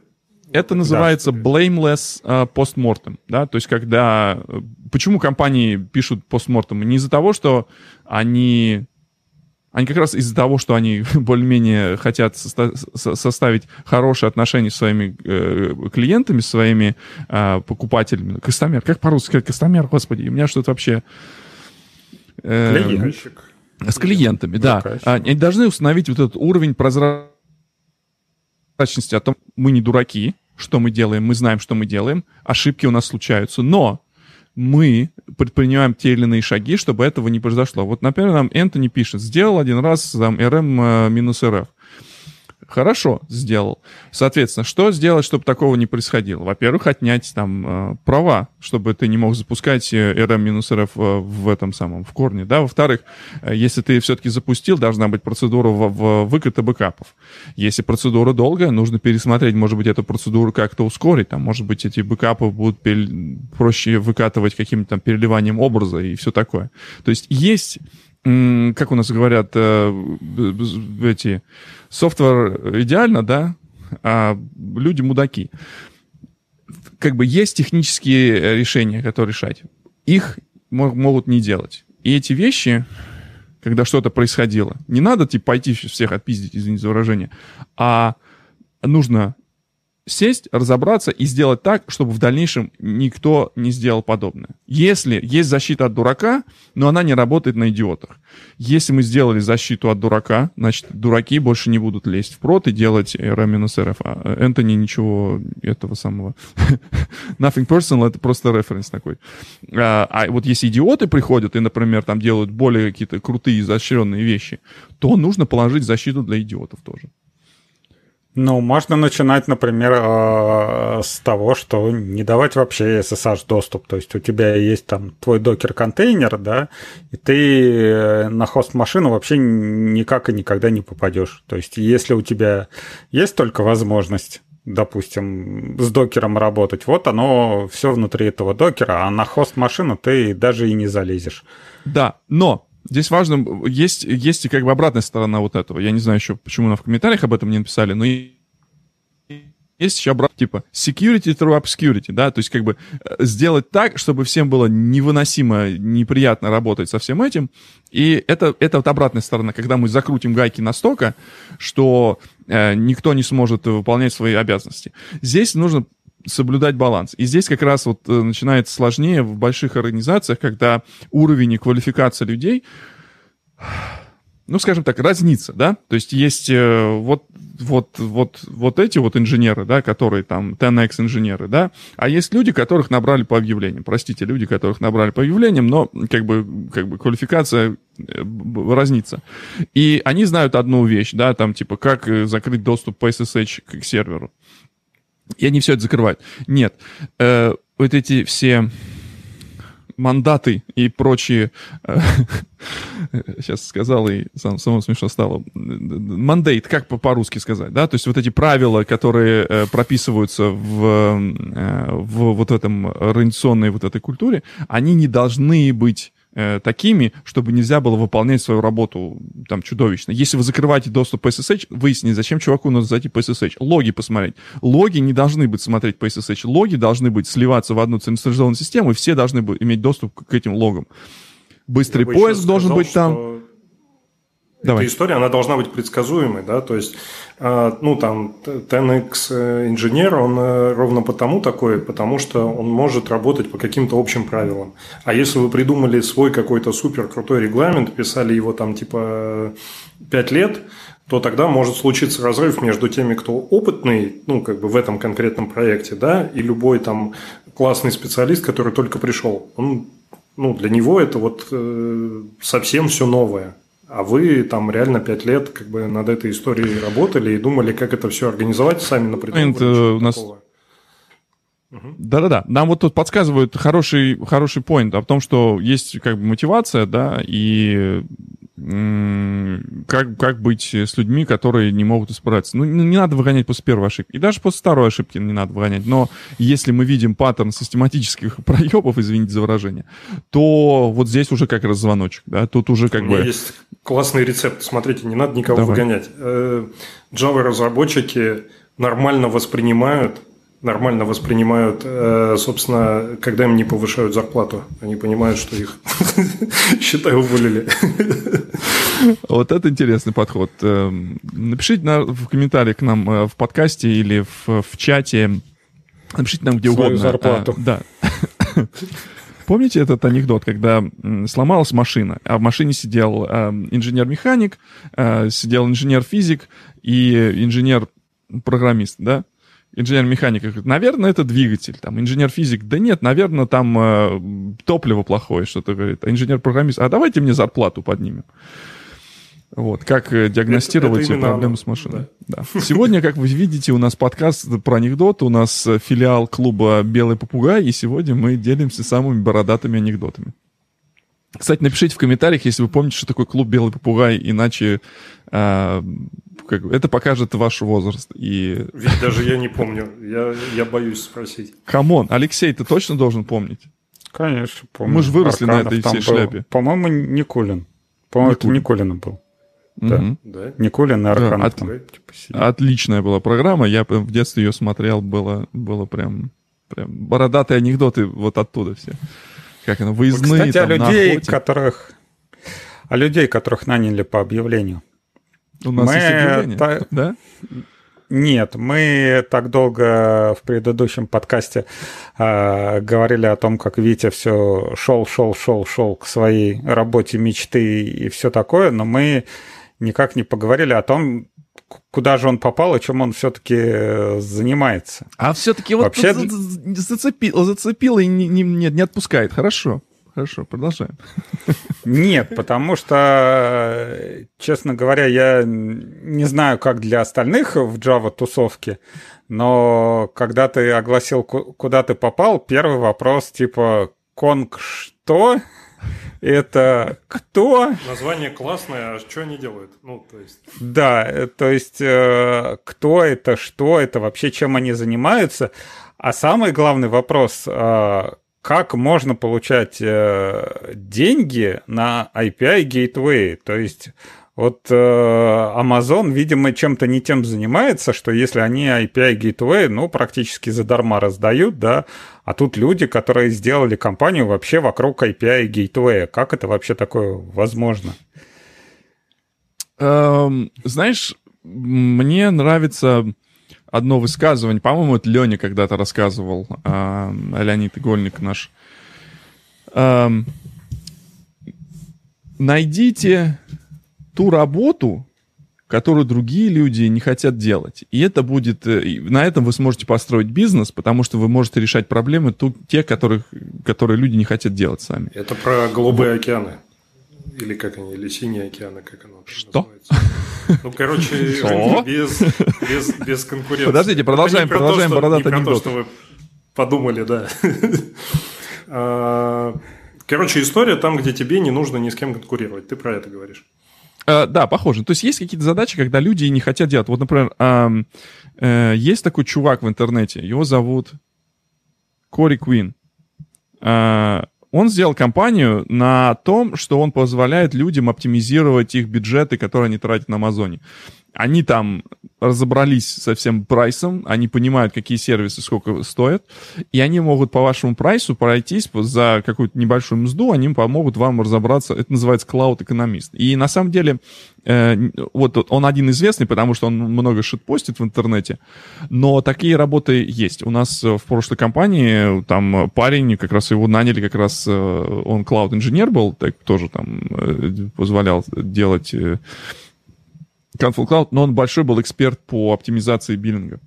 это называется да. blameless postmortem, да, то есть когда... Почему компании пишут постмортем? Не из-за того, что они они как раз из-за того, что они более-менее хотят соста- составить хорошие отношения с своими э, клиентами, с своими э, покупателями. Кастомер, как по-русски сказать кастомер, господи, у меня что-то вообще... Э. С клиентами, да. Они должны установить вот этот уровень прозрачности о том, мы не дураки, что мы делаем, мы знаем, что мы делаем, ошибки у нас случаются, но мы предпринимаем те или иные шаги, чтобы этого не произошло. Вот, например, нам Энтони пишет, сделал один раз там RM минус RF. Хорошо, сделал. Соответственно, что сделать, чтобы такого не происходило? Во-первых, отнять там э, права, чтобы ты не мог запускать RM-RF э, в этом самом, в корне, да? Во-вторых, э, если ты все-таки запустил, должна быть процедура в, в выката бэкапов. Если процедура долгая, нужно пересмотреть, может быть, эту процедуру как-то ускорить, там, может быть, эти бэкапы будут проще выкатывать каким-то там переливанием образа и все такое. То есть есть как у нас говорят, эти софтвер идеально, да, а люди мудаки. Как бы есть технические э, решения, которые решать. Их могут не делать. И эти вещи, когда что-то происходило, не надо типа пойти всех отпиздить, извините за выражение, а нужно сесть, разобраться и сделать так, чтобы в дальнейшем никто не сделал подобное. Если есть защита от дурака, но она не работает на идиотах. Если мы сделали защиту от дурака, значит, дураки больше не будут лезть в прот и делать R-RF. А Энтони ничего этого самого... Nothing personal, это просто референс такой. А, а вот если идиоты приходят и, например, там делают более какие-то крутые, изощренные вещи, то нужно положить защиту для идиотов тоже. Ну, можно начинать, например, э, с того, что не давать вообще SSH доступ. То есть у тебя есть там твой докер-контейнер, да, и ты э, на хост-машину вообще никак и никогда не попадешь. То есть если у тебя есть только возможность допустим, с докером работать, вот оно все внутри этого докера, а на хост-машину ты даже и не залезешь. Да, но Здесь важно, есть, есть и как бы обратная сторона вот этого. Я не знаю еще, почему нам в комментариях об этом не написали, но есть еще обратно, типа, security through obscurity, да, то есть как бы э, сделать так, чтобы всем было невыносимо, неприятно работать со всем этим. И это, это вот обратная сторона, когда мы закрутим гайки настолько, что э, никто не сможет выполнять свои обязанности. Здесь нужно соблюдать баланс. И здесь как раз вот э, начинается сложнее в больших организациях, когда уровень и квалификация людей ну, скажем так, разнится, да, то есть есть э, вот, вот, вот, вот эти вот инженеры, да, которые там 10x инженеры, да, а есть люди, которых набрали по объявлениям, простите, люди, которых набрали по объявлениям, но как бы, как бы квалификация э, разнится. И они знают одну вещь, да, там типа как закрыть доступ по SSH к серверу. И они все это закрывают. Нет, э, вот эти все мандаты и прочие, э, сейчас сказал и сам, самому смешно стало, мандейт, как по-русски сказать, да, то есть вот эти правила, которые э, прописываются в, э, в вот этом организационной вот этой культуре, они не должны быть э, такими, чтобы нельзя было выполнять свою работу там чудовищно. Если вы закрываете доступ по SSH, выясните, зачем чуваку нужно зайти по SSH. Логи посмотреть. Логи не должны быть смотреть по SSH. Логи должны быть сливаться в одну централизованную систему, и все должны иметь доступ к этим логам. Быстрый поиск должен сказал, быть там. Давай. Эта история, она должна быть предсказуемой, да, то есть, а, ну, там, 10x э, инженер, он э, ровно потому такой, потому что он может работать по каким-то общим правилам. А если вы придумали свой какой-то супер крутой регламент, писали его там типа 5 лет, то тогда может случиться разрыв между теми, кто опытный, ну, как бы в этом конкретном проекте, да, и любой там классный специалист, который только пришел. Он, ну, для него это вот э, совсем все новое. А вы там реально пять лет как бы над этой историей работали и думали, как это все организовать сами на предприятии. у нас... Да-да-да. Нам вот тут подсказывают хороший, хороший поинт о том, что есть как бы мотивация, да, и как, как быть с людьми, которые не могут исправиться. Ну, не надо выгонять после первой ошибки. И даже после второй ошибки не надо выгонять. Но если мы видим паттерн систематических проебов, извините за выражение, то вот здесь уже как раз звоночек. Да? Тут уже как У бы... есть классный рецепт. Смотрите, не надо никого Давай. выгонять. Э, Java-разработчики нормально воспринимают нормально воспринимают, э, собственно, когда им не повышают зарплату. Они понимают, что их, считай, уволили. Вот это интересный подход. Эм, напишите в комментариях к нам э, в подкасте или в, в чате. Напишите нам где Свою угодно. зарплату. А, да. Помните этот анекдот, когда сломалась машина, а в машине сидел э, инженер-механик, э, сидел инженер-физик и инженер-программист, да? Инженер-механик говорит, наверное, это двигатель. Там инженер-физик, да нет, наверное, там э, топливо плохое, что-то говорит. А инженер-программист, а давайте мне зарплату поднимем. Вот, как э, диагностировать это, это проблему с машиной. Да. Да. Сегодня, как вы видите, у нас подкаст про анекдоты, у нас э, филиал клуба «Белый попугай», и сегодня мы делимся самыми бородатыми анекдотами. Кстати, напишите в комментариях, если вы помните, что такое клуб «Белый попугай», иначе э, как, это покажет ваш возраст. И... Ведь даже я не помню, я, я боюсь спросить. Come on, Алексей, ты точно должен помнить? Конечно, помню. Мы же выросли Арканов на этой всей был. шляпе. По-моему, Никулин. По-моему, Никулин. это Никулина был. Да. Угу. да. Никулин и Арканов да, от, там. Типа, отличная была программа. Я в детстве ее смотрел. Было, было прям, прям бородатые анекдоты вот оттуда все. Как оно, выездные Кстати, там, о людей, которых... О людей, которых наняли по объявлению. У нас мы есть объявление, та... да? Нет, мы так долго в предыдущем подкасте э, говорили о том, как Витя все шел, шел, шел, шел к своей работе мечты и все такое, но мы никак не поговорили о том, куда же он попал и чем он все-таки э, занимается. А все-таки вот Вообще... зацепил, зацепил и не, не, не отпускает. Хорошо. Хорошо, продолжаем. Нет, потому что, честно говоря, я не знаю, как для остальных в Java тусовке, но когда ты огласил, куда ты попал, первый вопрос типа «Конг что?» Это кто? Название классное, а что они делают? Ну, то есть... Да, то есть э, кто это, что это, вообще чем они занимаются. А самый главный вопрос, э, как можно получать деньги на API Gateway? То есть вот э, Amazon, видимо, чем-то не тем занимается, что если они API Gateway, ну, практически задарма раздают, да, а тут люди, которые сделали компанию вообще вокруг API Gateway. Как это вообще такое возможно? Эм, знаешь, мне нравится одно высказывание, по-моему, это Леня когда-то рассказывал, э, Леонид Игольник наш. Эм, найдите ту работу, которую другие люди не хотят делать. И это будет... Э, на этом вы сможете построить бизнес, потому что вы можете решать проблемы ту, те, которых, которые люди не хотят делать сами. Это про голубые вот. океаны. Или как они, или синие океаны, как оно Что? называется. Ну, короче, без, без, без конкуренции. Подождите, продолжаем, продолжаем бородатый анекдот. Не про то, что вы подумали, да. А, короче, история там, где тебе не нужно ни с кем конкурировать. Ты про это говоришь. Uh, да, похоже. То есть есть какие-то задачи, когда люди не хотят делать. Вот, например, uh, uh, есть такой чувак в интернете, его зовут Кори Куин. Он сделал компанию на том, что он позволяет людям оптимизировать их бюджеты, которые они тратят на Амазоне. Они там разобрались со всем прайсом, они понимают, какие сервисы сколько стоят, и они могут по вашему прайсу пройтись за какую-то небольшую мзду, они помогут вам разобраться, это называется клауд-экономист. И на самом деле, э, вот он один известный, потому что он много шит постит в интернете, но такие работы есть. У нас в прошлой компании там парень, как раз его наняли, как раз э, он клауд-инженер был, так тоже там э, позволял делать Confluent Cloud, но он большой был эксперт по оптимизации биллинга.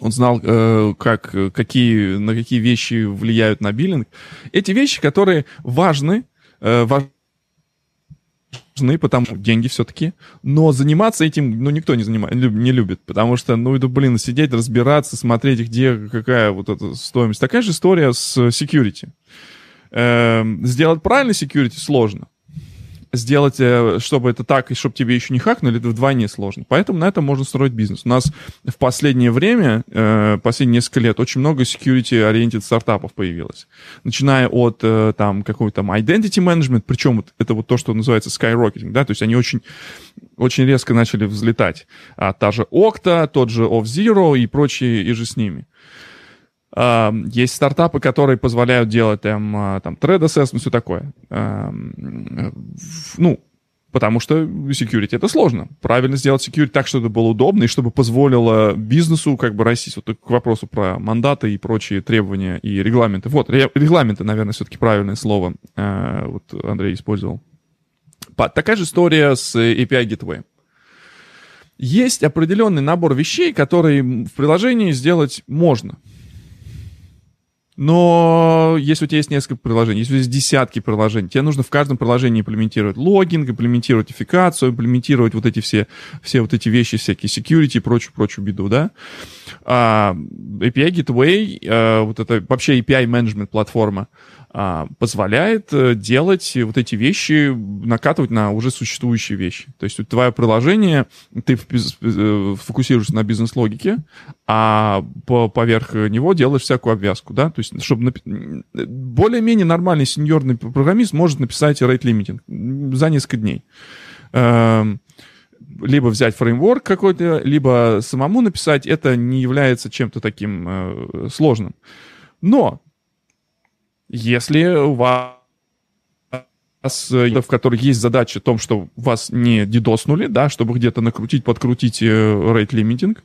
Он знал, э, как, какие, на какие вещи влияют на биллинг. Эти вещи, которые важны, э, важны, потому что деньги все-таки, но заниматься этим, ну, никто не занимает, не любит, потому что, ну, это, блин, сидеть, разбираться, смотреть, где какая вот эта стоимость. Такая же история с security. Э, сделать правильный security сложно сделать, э, чтобы это так, и чтобы тебе еще не хакнули, это вдвойне сложно. Поэтому на этом можно строить бизнес. У нас в последнее время, э, последние несколько лет, очень много security-oriented стартапов появилось. Начиная от э, там какой-то там identity management, причем это вот то, что называется skyrocketing, да, то есть они очень очень резко начали взлетать. А, та же Okta, тот же Off-Zero и прочие, и же с ними. Есть стартапы, которые позволяют делать там, а, там thread assessment, все такое. Ну, Потому что security это сложно. Правильно сделать security так, чтобы это было удобно и чтобы позволило бизнесу как бы расти. Вот к вопросу про мандаты и прочие требования и регламенты. Вот, регламенты, наверное, все-таки правильное слово. Э, вот Андрей использовал. Такая же история с API Gateway. Есть определенный набор вещей, которые в приложении сделать можно. Но если у тебя есть несколько приложений, если у тебя есть десятки приложений, тебе нужно в каждом приложении имплементировать логинг, имплементировать идентификацию, имплементировать вот эти все, все вот эти вещи, всякие security и прочую-прочую беду, да. А, API Gateway, а, вот это вообще API Management платформа, а, позволяет э, делать вот эти вещи, накатывать на уже существующие вещи. То есть твое приложение, ты э, фокусируешься на бизнес-логике, а по, поверх него делаешь всякую обвязку, да, то есть чтобы напи... более-менее нормальный сеньорный программист может написать rate limiting за несколько дней эм, либо взять фреймворк какой-то, либо самому написать, это не является чем-то таким э, сложным. Но если у вас в которых есть задача в том, что вас не дидоснули, да, чтобы где-то накрутить, подкрутить э, rate limiting,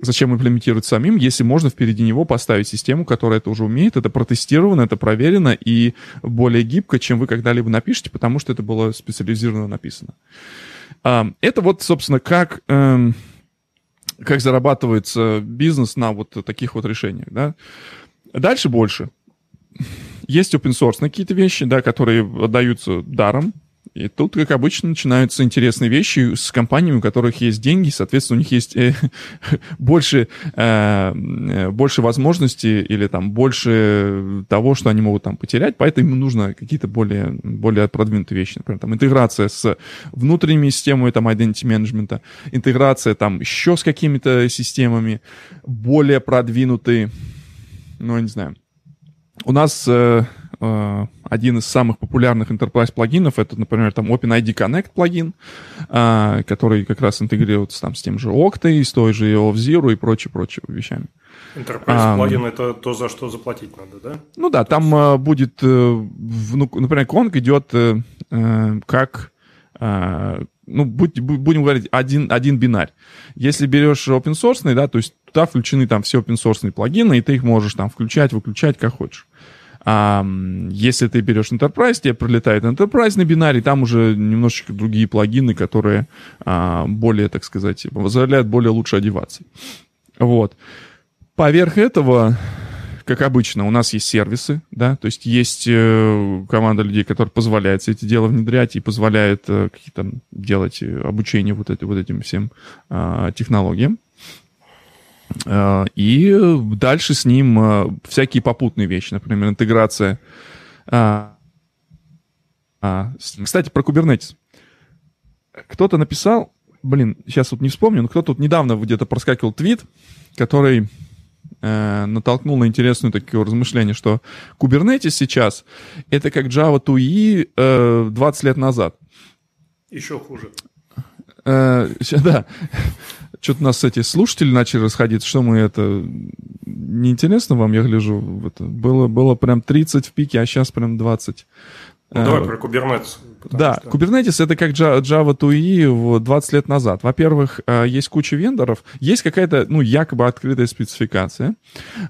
зачем имплементировать самим, если можно впереди него поставить систему, которая это уже умеет, это протестировано, это проверено и более гибко, чем вы когда-либо напишете, потому что это было специализированно написано. Это вот, собственно, как, эм, как зарабатывается бизнес на вот таких вот решениях, да. Дальше больше. Есть open source какие-то вещи, да, которые отдаются даром, и тут, как обычно, начинаются интересные вещи с компаниями, у которых есть деньги, соответственно, у них есть э, больше, э, больше возможностей или там больше того, что они могут там потерять, поэтому им нужно какие-то более, более продвинутые вещи. Например, там интеграция с внутренними системами там identity management, интеграция там еще с какими-то системами более продвинутые, ну, я не знаю, у нас э, э, один из самых популярных enterprise плагинов это, например, там OpenID Connect плагин, э, который как раз интегрируется там с тем же Okta, с той же Zero и прочие-прочие вещами. Enterprise плагин а, это то, за что заплатить надо, да? Ну да, там э, будет, ну, например, Конг идет э, как ну, будь, будем говорить, один, один бинарь. Если берешь open source, да, то есть туда включены там все open source плагины, и ты их можешь там включать, выключать, как хочешь. А, если ты берешь Enterprise, тебе прилетает Enterprise на бинарий, там уже немножечко другие плагины, которые а, более, так сказать, позволяют более лучше одеваться. Вот. Поверх этого как обычно, у нас есть сервисы, да, то есть есть э, команда людей, которые позволяют все эти дела внедрять и позволяют э, какие-то делать э, обучение вот, эти, вот этим всем э, технологиям. Э, и дальше с ним э, всякие попутные вещи, например, интеграция. Э, э, кстати, про Kubernetes. Кто-то написал, блин, сейчас вот не вспомню, но кто-то тут недавно где-то проскакивал твит, который э, натолкнул на интересное такое размышление, что Kubernetes сейчас это как Java 2E э, 20 лет назад. Еще хуже. Да. Что-то у нас эти слушатели начали расходиться, что мы это... Неинтересно вам, я гляжу, это было, было прям 30 в пике, а сейчас прям 20. Ну, давай э, про Kubernetes. Да, что... Kubernetes это как Java 2E 20 лет назад. Во-первых, э, есть куча вендоров, есть какая-то, ну, якобы открытая спецификация,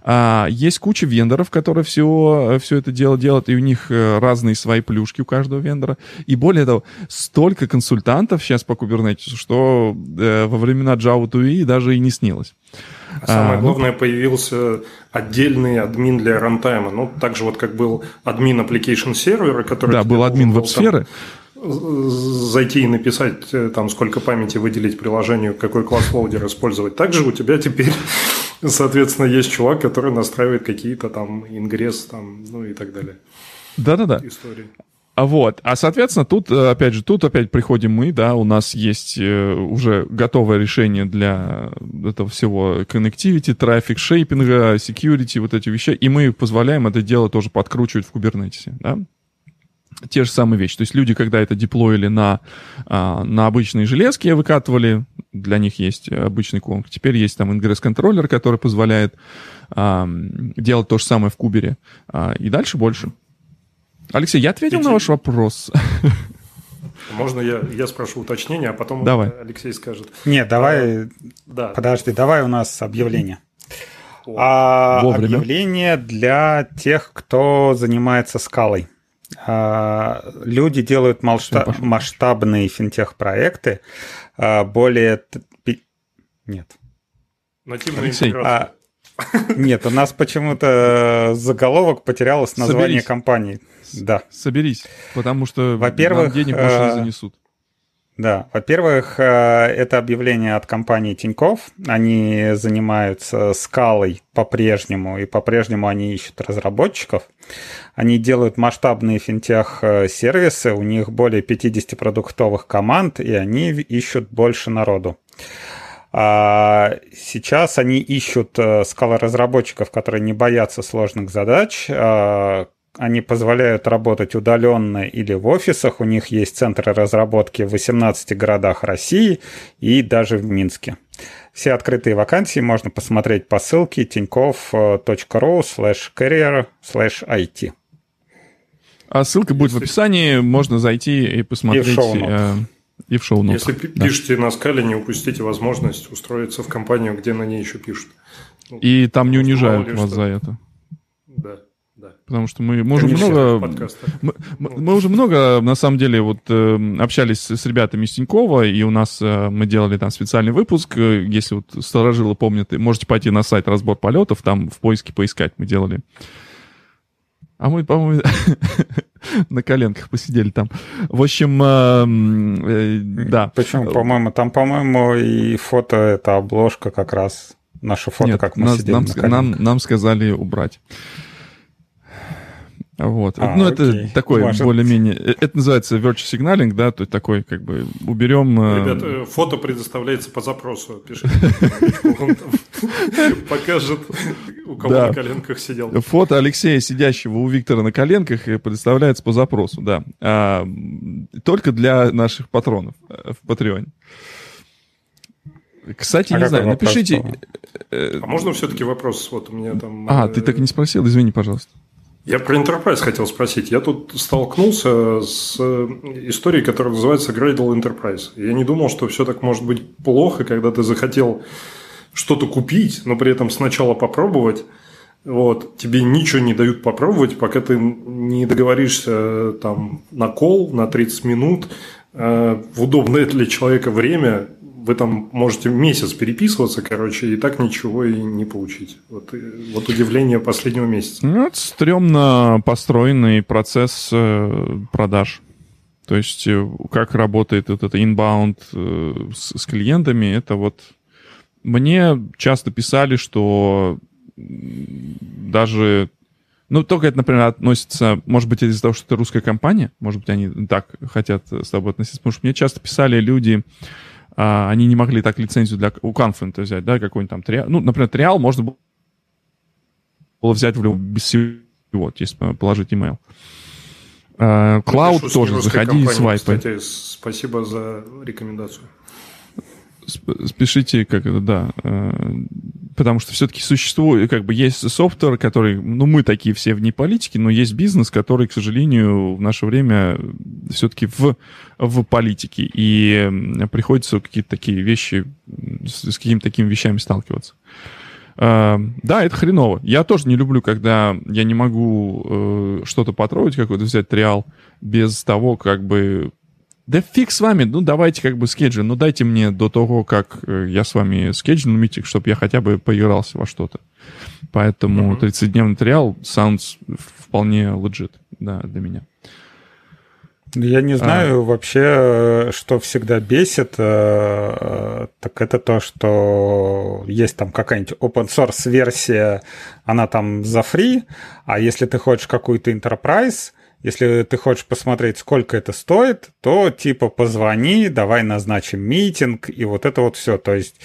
а, есть куча вендоров, которые все, все это дело делают, и у них э, разные свои плюшки у каждого вендора. И более того, столько консультантов сейчас по Kubernetes, что во времена Java 2EE даже и не снилось. А самое ну, главное, появился отдельный админ для runtime а. Ну, так же вот как был админ application сервера, который... Да, был админ WebSphere ы. Зайти и написать, э, там, сколько памяти выделить приложению, какой class loader использовать. Также у тебя теперь, соответственно, есть чувак, который настраивает какие-то там ingress, там, ну и так далее. Да-да-да. Истории. А вот, а соответственно тут, э, опять же, тут опять приходим мы, да, у нас есть э, уже готовое решение для этого всего connectivity, трафик, шейпинга, security, вот эти вещи, и мы позволяем это дело тоже подкручивать в Kubernetes, да. те же самые вещи. То есть люди, когда это деплоили на, а, на обычные железки, выкатывали, для них есть обычный конг. Теперь есть там ingress-контроллер, который позволяет делать то же самое в кубере. А, и дальше больше. Алексей, я ответил Эти... на ваш вопрос. Можно я, я спрошу уточнение, а потом давай. Алексей скажет. Нет, давай. А, да. Подожди, давай у нас объявление. А, объявление для тех, кто занимается скалой. А, люди делают масштаб, масштабные финтех-проекты, а, более... Нет. Нативная А, нет, у нас почему-то заголовок потерялось название Соберись. компании. Да. Соберись, потому что Во-первых, денег больше не э, занесут. Да, во-первых, э, это объявление от компании Тиньков. Они занимаются скалой по-прежнему, и по-прежнему они ищут разработчиков. Они делают масштабные финтех-сервисы, у них более 50 продуктовых команд, и они ищут больше народу. А сейчас они ищут э, скалоразработчиков, которые не боятся сложных задач, а, они позволяют работать удаленно или в офисах. У них есть центры разработки в 18 городах России и даже в Минске. Все открытые вакансии можно посмотреть по ссылке tinьков.ru slash career slash IT. А ссылка будет в описании, можно зайти и посмотреть. И в шоу э, и в шоу Если да. пишете на скале, не упустите возможность устроиться в компанию, где на ней еще пишут. Ну, и там не унижают вас что... за это. Да. Потому что мы, мы уже много... Мы, мы уже много, на самом деле, вот э, общались с ребятами из Тинькова, и у нас э, мы делали там специальный выпуск. Э, если вот старожилы помнят, можете пойти на сайт «Разбор полетов», там в поиске поискать мы делали. А мы, по-моему, на коленках посидели там. В общем, э, э, да. Почему, по-моему, там, по-моему, и фото, это обложка как раз. Наше фото, Нет, как мы нас, сидели нам, на нам, нам сказали убрать. Вот. А, ну, окей. это такой Может... более-менее... Э, это называется virtual signaling, да, то есть такой, как бы, уберем... Э, Ребята, фото предоставляется по запросу. Пишите. Покажет, у кого на коленках сидел. Фото Алексея, сидящего у Виктора на коленках, предоставляется по запросу, да. А, только для наших патронов э, в Патреоне. Кстати, а не знаю, напишите... А можно все-таки вопрос? Вот у меня там... А, ты так и не спросил, извини, пожалуйста. Я про Enterprise хотел спросить. Я тут столкнулся с э, историей, которая называется Gradle Enterprise. Я не думал, что все так может быть плохо, когда ты захотел что-то купить, но при этом сначала попробовать. Вот, тебе ничего не дают попробовать, пока ты не договоришься э, там на кол на 30 минут э, в удобное для человека время вы там можете месяц переписываться, короче, и так ничего и не получить. Вот, вот удивление последнего месяца. Ну, это стрёмно построенный процесс э, продаж. То есть, э, как работает вот это inbound э, с, с клиентами, это вот... Мне часто писали, что даже ну, только это, например, относится, может быть, из-за того, что это русская компания, может быть, они так хотят с тобой относиться, потому что мне часто писали люди, а, они не могли так лицензию для, у Confluent взять, да, какой-нибудь там триал. Ну, например, триал можно было взять в любом, без всего, вот, если положить email. Cloud uh, тоже, заходи, свайпай. Кстати, спасибо за рекомендацию спешите, как это, да, э, потому что все-таки существует, как бы есть софтвер, который, ну, мы такие все вне политики, но есть бизнес, который, к сожалению, в наше время все-таки в, в политике, и приходится какие-то такие вещи, с, с какими-то такими вещами сталкиваться. Uh, да, это хреново. Я тоже не люблю, когда я не могу uh, что-то потрогать, какой-то взять триал без того, как бы да фиг с вами, ну давайте как бы скеджи, ну дайте мне до того, как э, я с вами скеджил митинг, чтобы я хотя бы поигрался во что-то. Поэтому mm-hmm. 30-дневный триал sounds вполне legit, да, для меня. Я не знаю а... вообще, что всегда бесит, э, так это то, что есть там какая-нибудь open source версия, она там за free, а если ты хочешь какую-то enterprise, если ты хочешь посмотреть, сколько это стоит, то типа позвони, давай назначим митинг и вот это вот все. То есть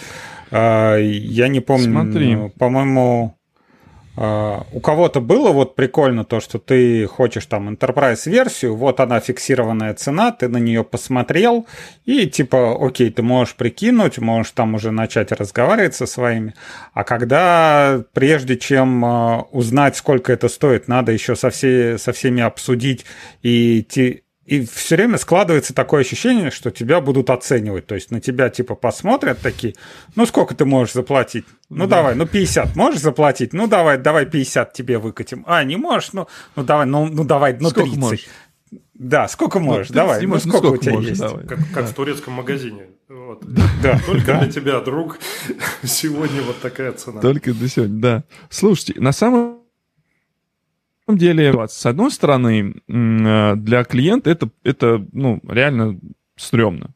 э, я не помню, Смотри. по-моему, у кого-то было вот прикольно то, что ты хочешь там enterprise версию, вот она фиксированная цена, ты на нее посмотрел и типа, окей, ты можешь прикинуть, можешь там уже начать разговаривать со своими. А когда прежде чем uh, узнать, сколько это стоит, надо еще со, все, со всеми обсудить и ти, и все время складывается такое ощущение, что тебя будут оценивать. То есть на тебя типа посмотрят такие, ну сколько ты можешь заплатить? Ну да. давай, ну 50 можешь заплатить? Ну давай, давай 50 тебе выкатим. А, не можешь? Ну, ну давай, ну, ну давай, ну сколько 30. Можешь? Да, сколько ну, можешь, ну, давай. Ну, сколько, сколько у тебя можешь, есть? Давай. Как, как да. в турецком магазине. Вот. Да. Только для тебя, друг, сегодня вот такая цена. Только для сегодня, да. Слушайте, на самом самом деле, с одной стороны, э, для клиента это, это ну, реально стрёмно.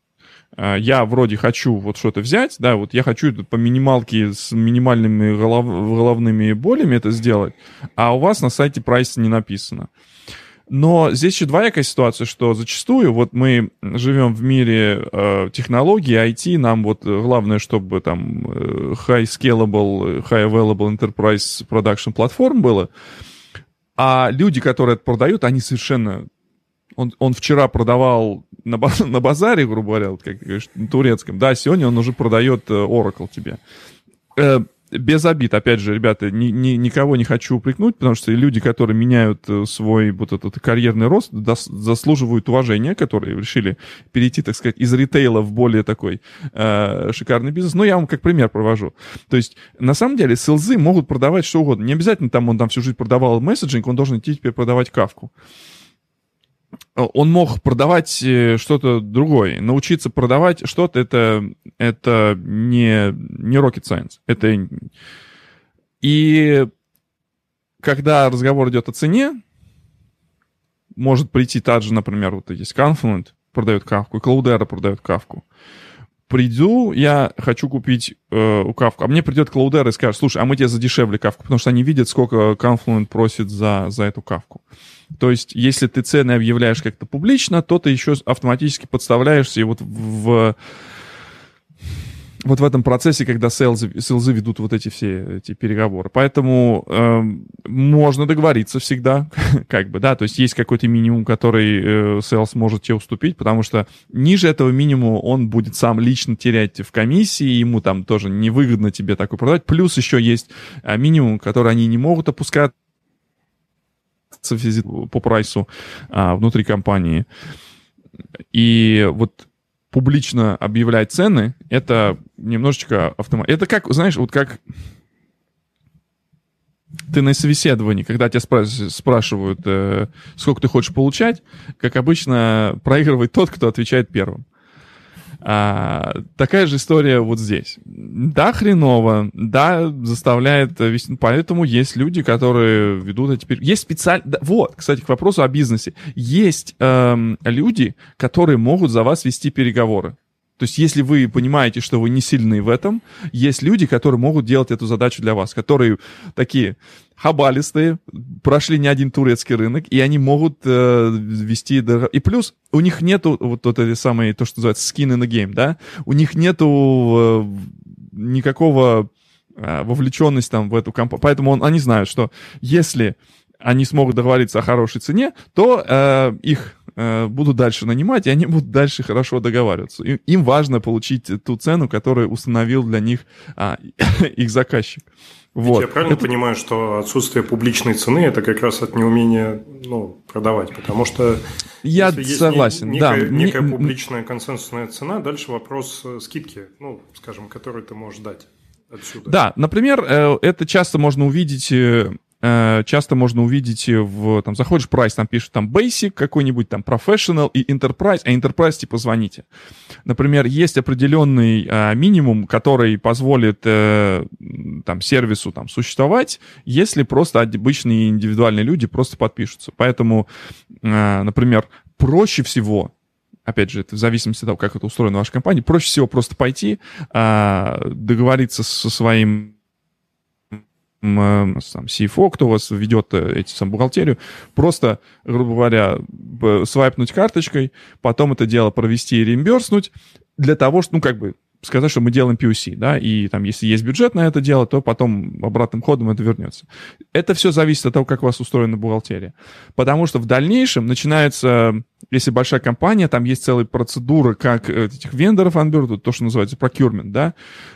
Э, я вроде хочу вот что-то взять, да, вот я хочу по минималке с минимальными голов, головными болями это сделать, а у вас на сайте прайс не написано. Но здесь еще двоякая ситуация, что зачастую вот мы живем в мире э, технологий, IT, нам вот главное, чтобы там э, high scalable, high available enterprise production платформ было, а люди, которые это продают, они совершенно... Он, он вчера продавал на, на базаре, грубо говоря, как ты говоришь, на турецком. Да, сегодня он уже продает э, Oracle тебе. Без обид, опять же, ребята, ни, ни, никого не хочу упрекнуть, потому что люди, которые меняют э, свой вот этот карьерный рост, дос, заслуживают уважения, которые решили перейти, так сказать, из ритейла в более такой э, шикарный бизнес. Но я вам как пример провожу. То есть, на самом деле, селзы могут продавать что угодно. Не обязательно там он там всю жизнь продавал месседжинг, он должен идти теперь продавать кавку он мог продавать э, что-то другое. Научиться продавать что-то это, это не, не rocket science. Это... И когда разговор идет о цене, может прийти та же, например, вот есть Confluent, продает кавку, и Cloudera продает кавку. Приду, я хочу купить э, кавку, а мне придет Cloudera и скажет, слушай, а мы тебе задешевле кавку, потому что они видят, сколько Confluent просит за, за эту кавку. То есть, если ты цены объявляешь как-то публично, то ты еще автоматически подставляешься и вот в вот в этом процессе, когда селзы, ведут вот эти все эти переговоры. Поэтому э, можно договориться всегда, как бы, да, то есть есть какой-то минимум, который э, может тебе уступить, потому что ниже этого минимума он будет сам лично терять в комиссии, ему там тоже невыгодно тебе такой продать. Плюс еще есть э, минимум, который они не могут опускать по прайсу а, внутри компании. И вот публично объявлять цены, это немножечко автомат. Это как, знаешь, вот как ты на собеседовании, когда тебя спра- спрашивают, э, сколько ты хочешь получать, как обычно, проигрывает тот, кто отвечает первым. А, такая же история вот здесь. Да, хреново, да, заставляет вести. Поэтому есть люди, которые ведут эти... Есть специально... Да, вот, кстати, к вопросу о бизнесе. Есть эм, люди, которые могут за вас вести переговоры. То есть, если вы понимаете, что вы не сильны в этом, есть люди, которые могут делать эту задачу для вас, которые такие хабалистые, прошли не один турецкий рынок, и они могут э, вести... И плюс у них нету вот этой самой, то, что называется skin in the game, да? У них нету э, никакого э, вовлеченности там в эту компанию. Поэтому он, они знают, что если они смогут договориться о хорошей цене, то э, их Э, будут дальше нанимать, и они будут дальше хорошо договариваться. И, им важно получить ту цену, которую установил для них а, их заказчик. Вот. Я правильно это... понимаю, что отсутствие публичной цены это как раз от неумения ну, продавать, потому что я согласен, не, некая, да. Некая публичная консенсусная цена, дальше вопрос э, скидки, ну, скажем, которую ты можешь дать. Отсюда. Да, например, э, это часто можно увидеть часто можно увидеть в, там, заходишь прайс, там пишут там basic какой-нибудь, там professional и enterprise, а enterprise типа звоните. Например, есть определенный а, минимум, который позволит э, там сервису там существовать, если просто обычные индивидуальные люди просто подпишутся. Поэтому, э, например, проще всего опять же, это в зависимости от того, как это устроено в вашей компании, проще всего просто пойти, а, договориться со своим там, CFO, кто у вас ведет э, эти сам бухгалтерию, просто, грубо говоря, свайпнуть карточкой, потом это дело провести и реимберснуть, для того, что, ну, как бы, сказать, что мы делаем POC, да, и там, если есть бюджет на это дело, то потом обратным ходом это вернется. Это все зависит от того, как у вас устроена бухгалтерия. Потому что в дальнейшем начинается если большая компания, там есть целые процедуры, как э, этих вендоров анберут, то, что называется procurement, да,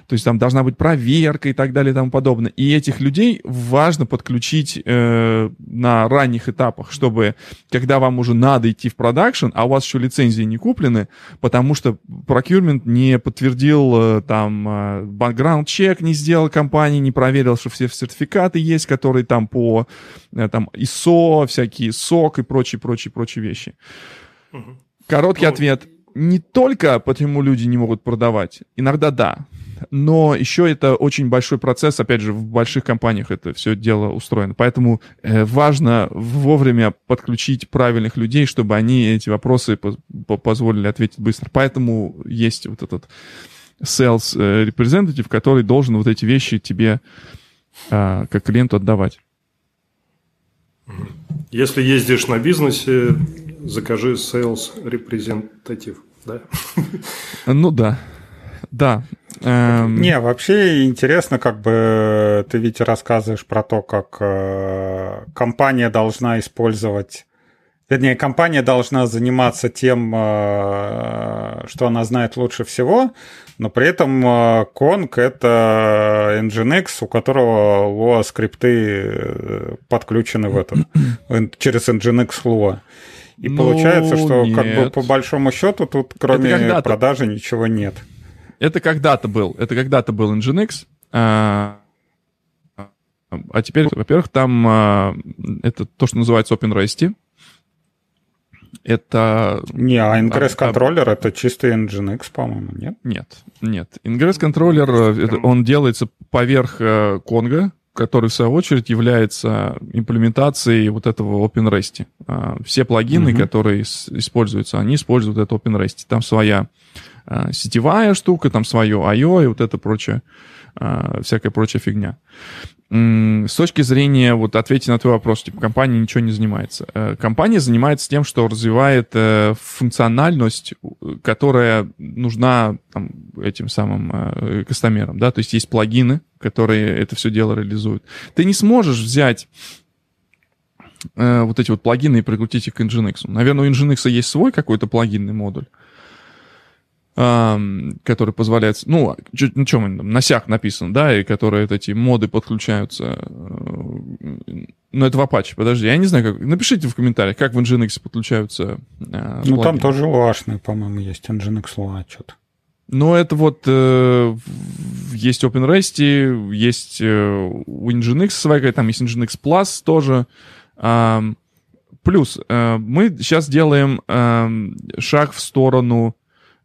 то есть там должна быть проверка и так далее и тому подобное. И этих людей важно подключить э, на ранних этапах, чтобы, когда вам уже надо идти в продакшн, а у вас еще лицензии не куплены, потому что procurement не подтвердил э, там background-чек, не сделал компании, не проверил, что все сертификаты есть, которые там по э, там ISO, всякие SOC и прочие, прочие, прочие вещи. Короткий ну, ответ. Не только потому люди не могут продавать. Иногда да. Но еще это очень большой процесс, опять же, в больших компаниях это все дело устроено. Поэтому э, важно вовремя подключить правильных людей, чтобы они эти вопросы по по позволили ответить быстро. Поэтому есть вот этот sales э, representative, который должен вот эти вещи тебе э, как клиенту отдавать. Если ездишь на бизнесе, закажи sales representative, да? Ну да, да. Эм... Не, вообще интересно, как бы ты ведь рассказываешь про то, как э, компания должна использовать Вернее, компания должна заниматься тем, э, что она знает лучше всего, но при этом Kong э, — это Nginx, у которого Lua скрипты э, подключены в этот, через Nginx Lua. И ну, получается, что нет. как бы по большому счету тут кроме продажи ничего нет. Это когда-то был, это когда-то был Nginx, а, а теперь, во-первых, там а, это то, что называется OpenResty. Это... Не, а Ingress контроллер а, это чистый Nginx, по-моему, нет? Нет, нет. Ingress контроллер, он делается поверх Конга, который, в свою очередь, является имплементацией вот этого OpenRest. А, все плагины, mm-hmm. которые используются, они используют это OpenRest. Там своя а, сетевая штука, там свое I.O. и вот это прочее, а, всякая прочая фигня. С точки зрения, вот ответить на твой вопрос, типа, компания ничего не занимается. Э, компания занимается тем, что развивает э, функциональность, которая нужна там, этим самым э, кастомерам, да, то есть есть плагины, которые это все дело реализуют. Ты не сможешь взять вот эти вот плагины и прикрутить их к Nginx. Наверное, у Nginx есть свой какой-то плагинный модуль, который позволяет, ну, на чем на сях написано, да, и которые эти моды подключаются. Э, ну, это в Apache, подожди, я не знаю, как. Напишите в комментариях, как в Nginx подключаются э, Ну, там тоже луашный, по-моему, есть Nginx Lua что-то. Ну, это вот э, есть OpenRest, есть э, у Nginx своя, там есть Nginx Plus тоже. Э, плюс э, мы сейчас делаем э, шаг в сторону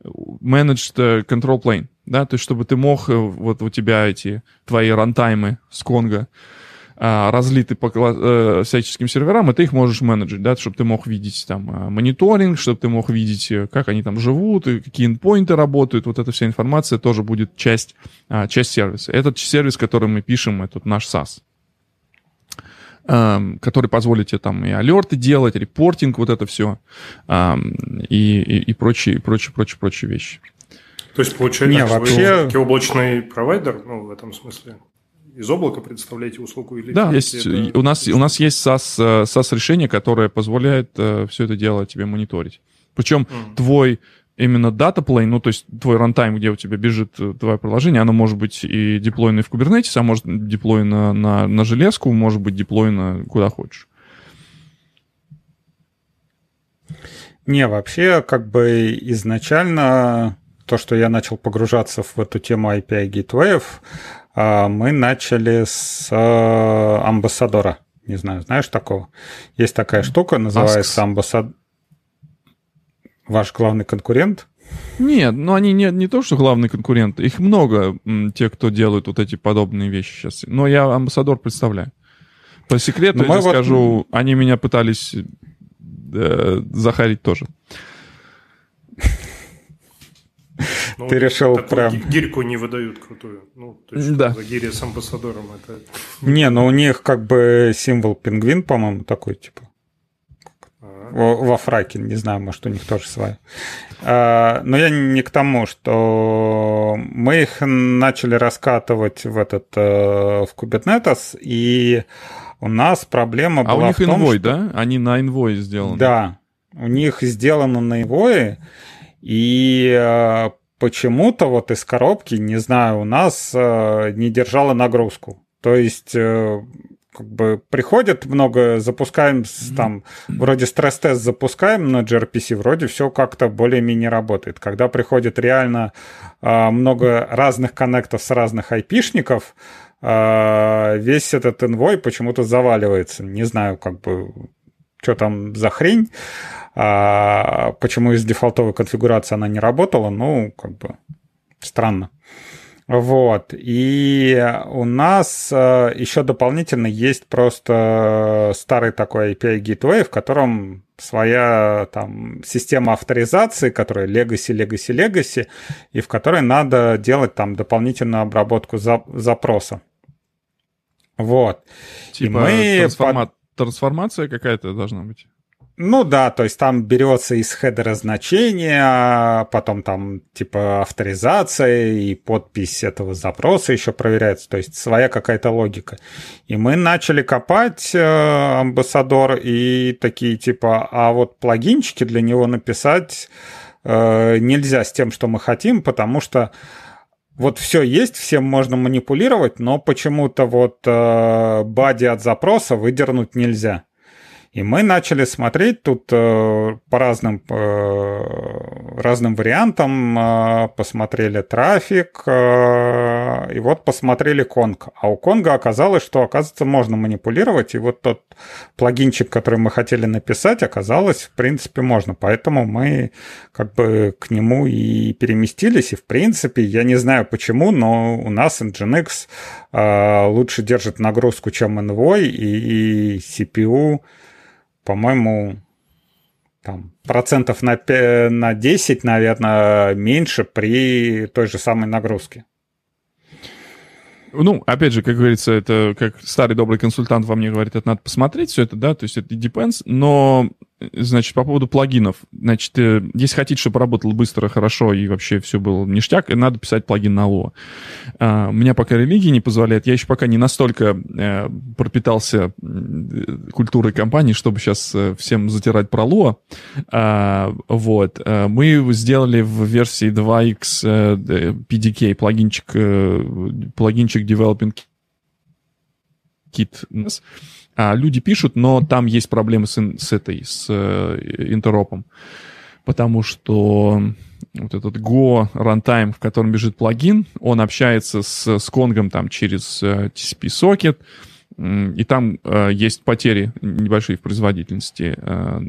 managed э, control plane, да, то есть чтобы ты мог, э, вот у тебя эти твои рантаймы с Конга разлиты по э, всяческим серверам, и ты их можешь менеджить, да, чтобы ты мог видеть там мониторинг, чтобы ты мог видеть, как они там живут, и какие endpoinты работают, вот эта вся информация тоже будет часть, а, часть сервиса. Этот сервис, который мы пишем, это наш SaaS. Эм, который позволит тебе там и алерты делать, репортинг, вот это все, эм, и, и, и прочие, прочие, прочие, прочие вещи. То есть, получается, Не, вообще... вы облачный провайдер, ну, в этом смысле, из облака представляете услугу или да есть это... у нас у нас есть SaaS э, SaaS решение которое позволяет э, все это дело тебе мониторить причем mm. твой именно дата plane, ну, то есть твой рантайм, где у тебя бежит э, твое приложение, оно может быть и деплойно в Kubernetes, а может деплойно на, на железку, может быть деплойно куда хочешь. Не, вообще, как бы изначально то, что я начал погружаться в эту тему API гейтвеев, а, мы начали с э, амбассадора. Не знаю, знаешь такого? Есть такая штука, называется амбассадор ваш главный конкурент? Нет, ну они не, не то, что главный конкурент. Их много, те, кто делают вот эти подобные вещи сейчас. Но я амбассадор представляю. По секрету ну, я вот... скажу, они меня пытались э, захарить тоже. Ну, Ты решил прям... Гирьку не выдают крутую. Ну, то есть, да. за гири с амбассадором это... Не, но у них как бы символ пингвин, по-моему, такой, типа. Во, фраке, не знаю, может, у них тоже своя. А, но я не к тому, что мы их начали раскатывать в этот э, в Kubernetes, и у нас проблема а была у них в том, Envoy, что... да? Они на Envoy сделаны. Да, у них сделано на Envoy, и э, почему-то вот из коробки, не знаю, у нас э, не держала нагрузку. То есть как бы приходит много, запускаем там, вроде стресс-тест запускаем на gRPC, вроде все как-то более-менее работает. Когда приходит реально э, много разных коннектов с разных айпишников, э, весь этот envoy почему-то заваливается. Не знаю, как бы, что там за хрень, э, почему из дефолтовой конфигурации она не работала, ну, как бы, странно. Вот. И у нас э, еще дополнительно есть просто старый такой API Gateway, в котором своя там система авторизации, которая Legacy, Legacy, Legacy, и в которой надо делать там дополнительную обработку за, запроса. Вот. Типа и мы трансформа... под... трансформация какая-то должна быть? Ну да, то есть там берется из хедера значение, потом там типа авторизация и подпись этого запроса еще проверяется, то есть своя какая-то логика. И мы начали копать э, амбассадор и такие типа, а вот плагинчики для него написать э, нельзя с тем, что мы хотим, потому что вот все есть, всем можно манипулировать, но почему-то вот э, бади от запроса выдернуть нельзя. И мы начали смотреть тут э, по разным, э, разным вариантам, э, посмотрели трафик, э, и вот посмотрели Конг. А у Конга оказалось, что, оказывается, можно манипулировать, и вот тот плагинчик, который мы хотели написать, оказалось, в принципе, можно. Поэтому мы как бы к нему и переместились, и, в принципе, я не знаю почему, но у нас Nginx э, лучше держит нагрузку, чем Envoy, и, и CPU по-моему, там, процентов на, 5, на 10, наверное, меньше при той же самой нагрузке. Ну, опять же, как говорится, это как старый добрый консультант во мне говорит, это надо посмотреть все это, да, то есть это depends, но Значит, по поводу плагинов. Значит, э, если хотите, чтобы работало быстро, хорошо и вообще все было ништяк, надо писать плагин на Lua. А, меня пока религия не позволяет. Я еще пока не настолько э, пропитался культурой компании, чтобы сейчас э, всем затирать про Lua. А, вот. Мы сделали в версии 2x PDK плагинчик, плагинчик Developing Kit а, люди пишут, но там есть проблемы с, с этой, с э, интеропом. Потому что вот этот Go runtime, в котором бежит плагин, он общается с, с конгом там через э, TCP-сокет, и там э, есть потери небольшие в производительности. Э,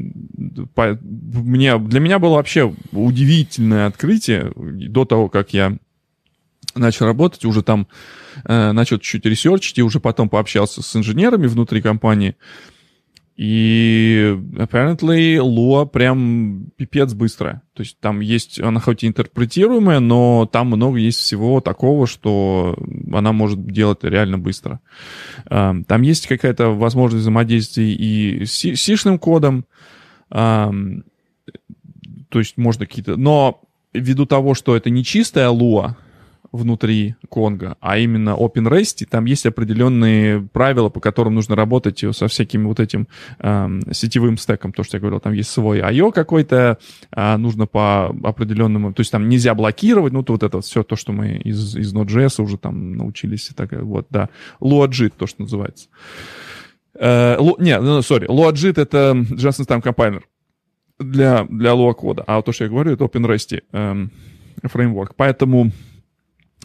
по, мне, для меня было вообще удивительное открытие до того, как я начал работать, уже там э, начал чуть-чуть ресерчить, и уже потом пообщался с инженерами внутри компании. И apparently Lua прям пипец быстрая. То есть там есть, она хоть и интерпретируемая, но там много есть всего такого, что она может делать реально быстро. Э, там есть какая-то возможность взаимодействия и с сишным кодом, э, то есть можно какие-то... Но ввиду того, что это не чистая Lua, внутри Конга, а именно OpenRest, там есть определенные правила, по которым нужно работать со всяким вот этим э, сетевым стеком, то, что я говорил, там есть свой I.O. какой-то, э, нужно по определенному, то есть там нельзя блокировать, ну, то вот это все то, что мы из, из Node.js уже там научились, и так, вот, да, LuaJIT, то, что называется. Э, Lu, не, ну, сори, LuaJIT — это Just Time Compiler для, для Lua кода, а то, что я говорю, это OpenRest э, фреймворк, поэтому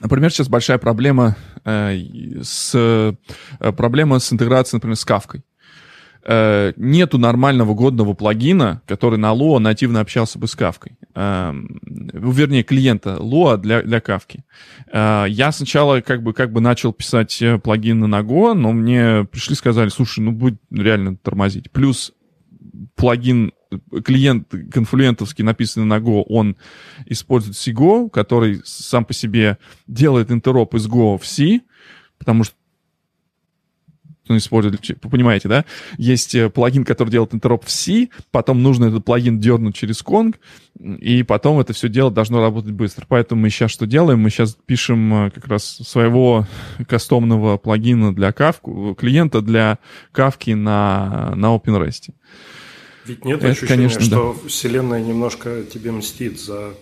Например, сейчас большая проблема э, с э, проблема с интеграцией, например, с кавкой. Э, нету нормального годного плагина, который на Lua нативно общался бы с кавкой. Э, вернее, клиента Lua для, для кавки. Э, я сначала как бы, как бы начал писать э, плагины на Go, но мне пришли сказали, слушай, ну будет реально тормозить. Плюс плагин клиент конфлюентовский, написанный на Go, он использует CGO, который сам по себе делает интероп из Go в C, потому что использовать, вы понимаете, да? Есть э, плагин, который делает интероп в C, потом нужно этот плагин дернуть через Kong, и потом это все дело должно работать быстро. Поэтому мы сейчас что делаем? Мы сейчас пишем э, как раз своего кастомного плагина для Kafka, клиента для Kafka на, на OpenRest. Ведь нет это, ощущения, конечно, что да. Вселенная немножко тебе мстит за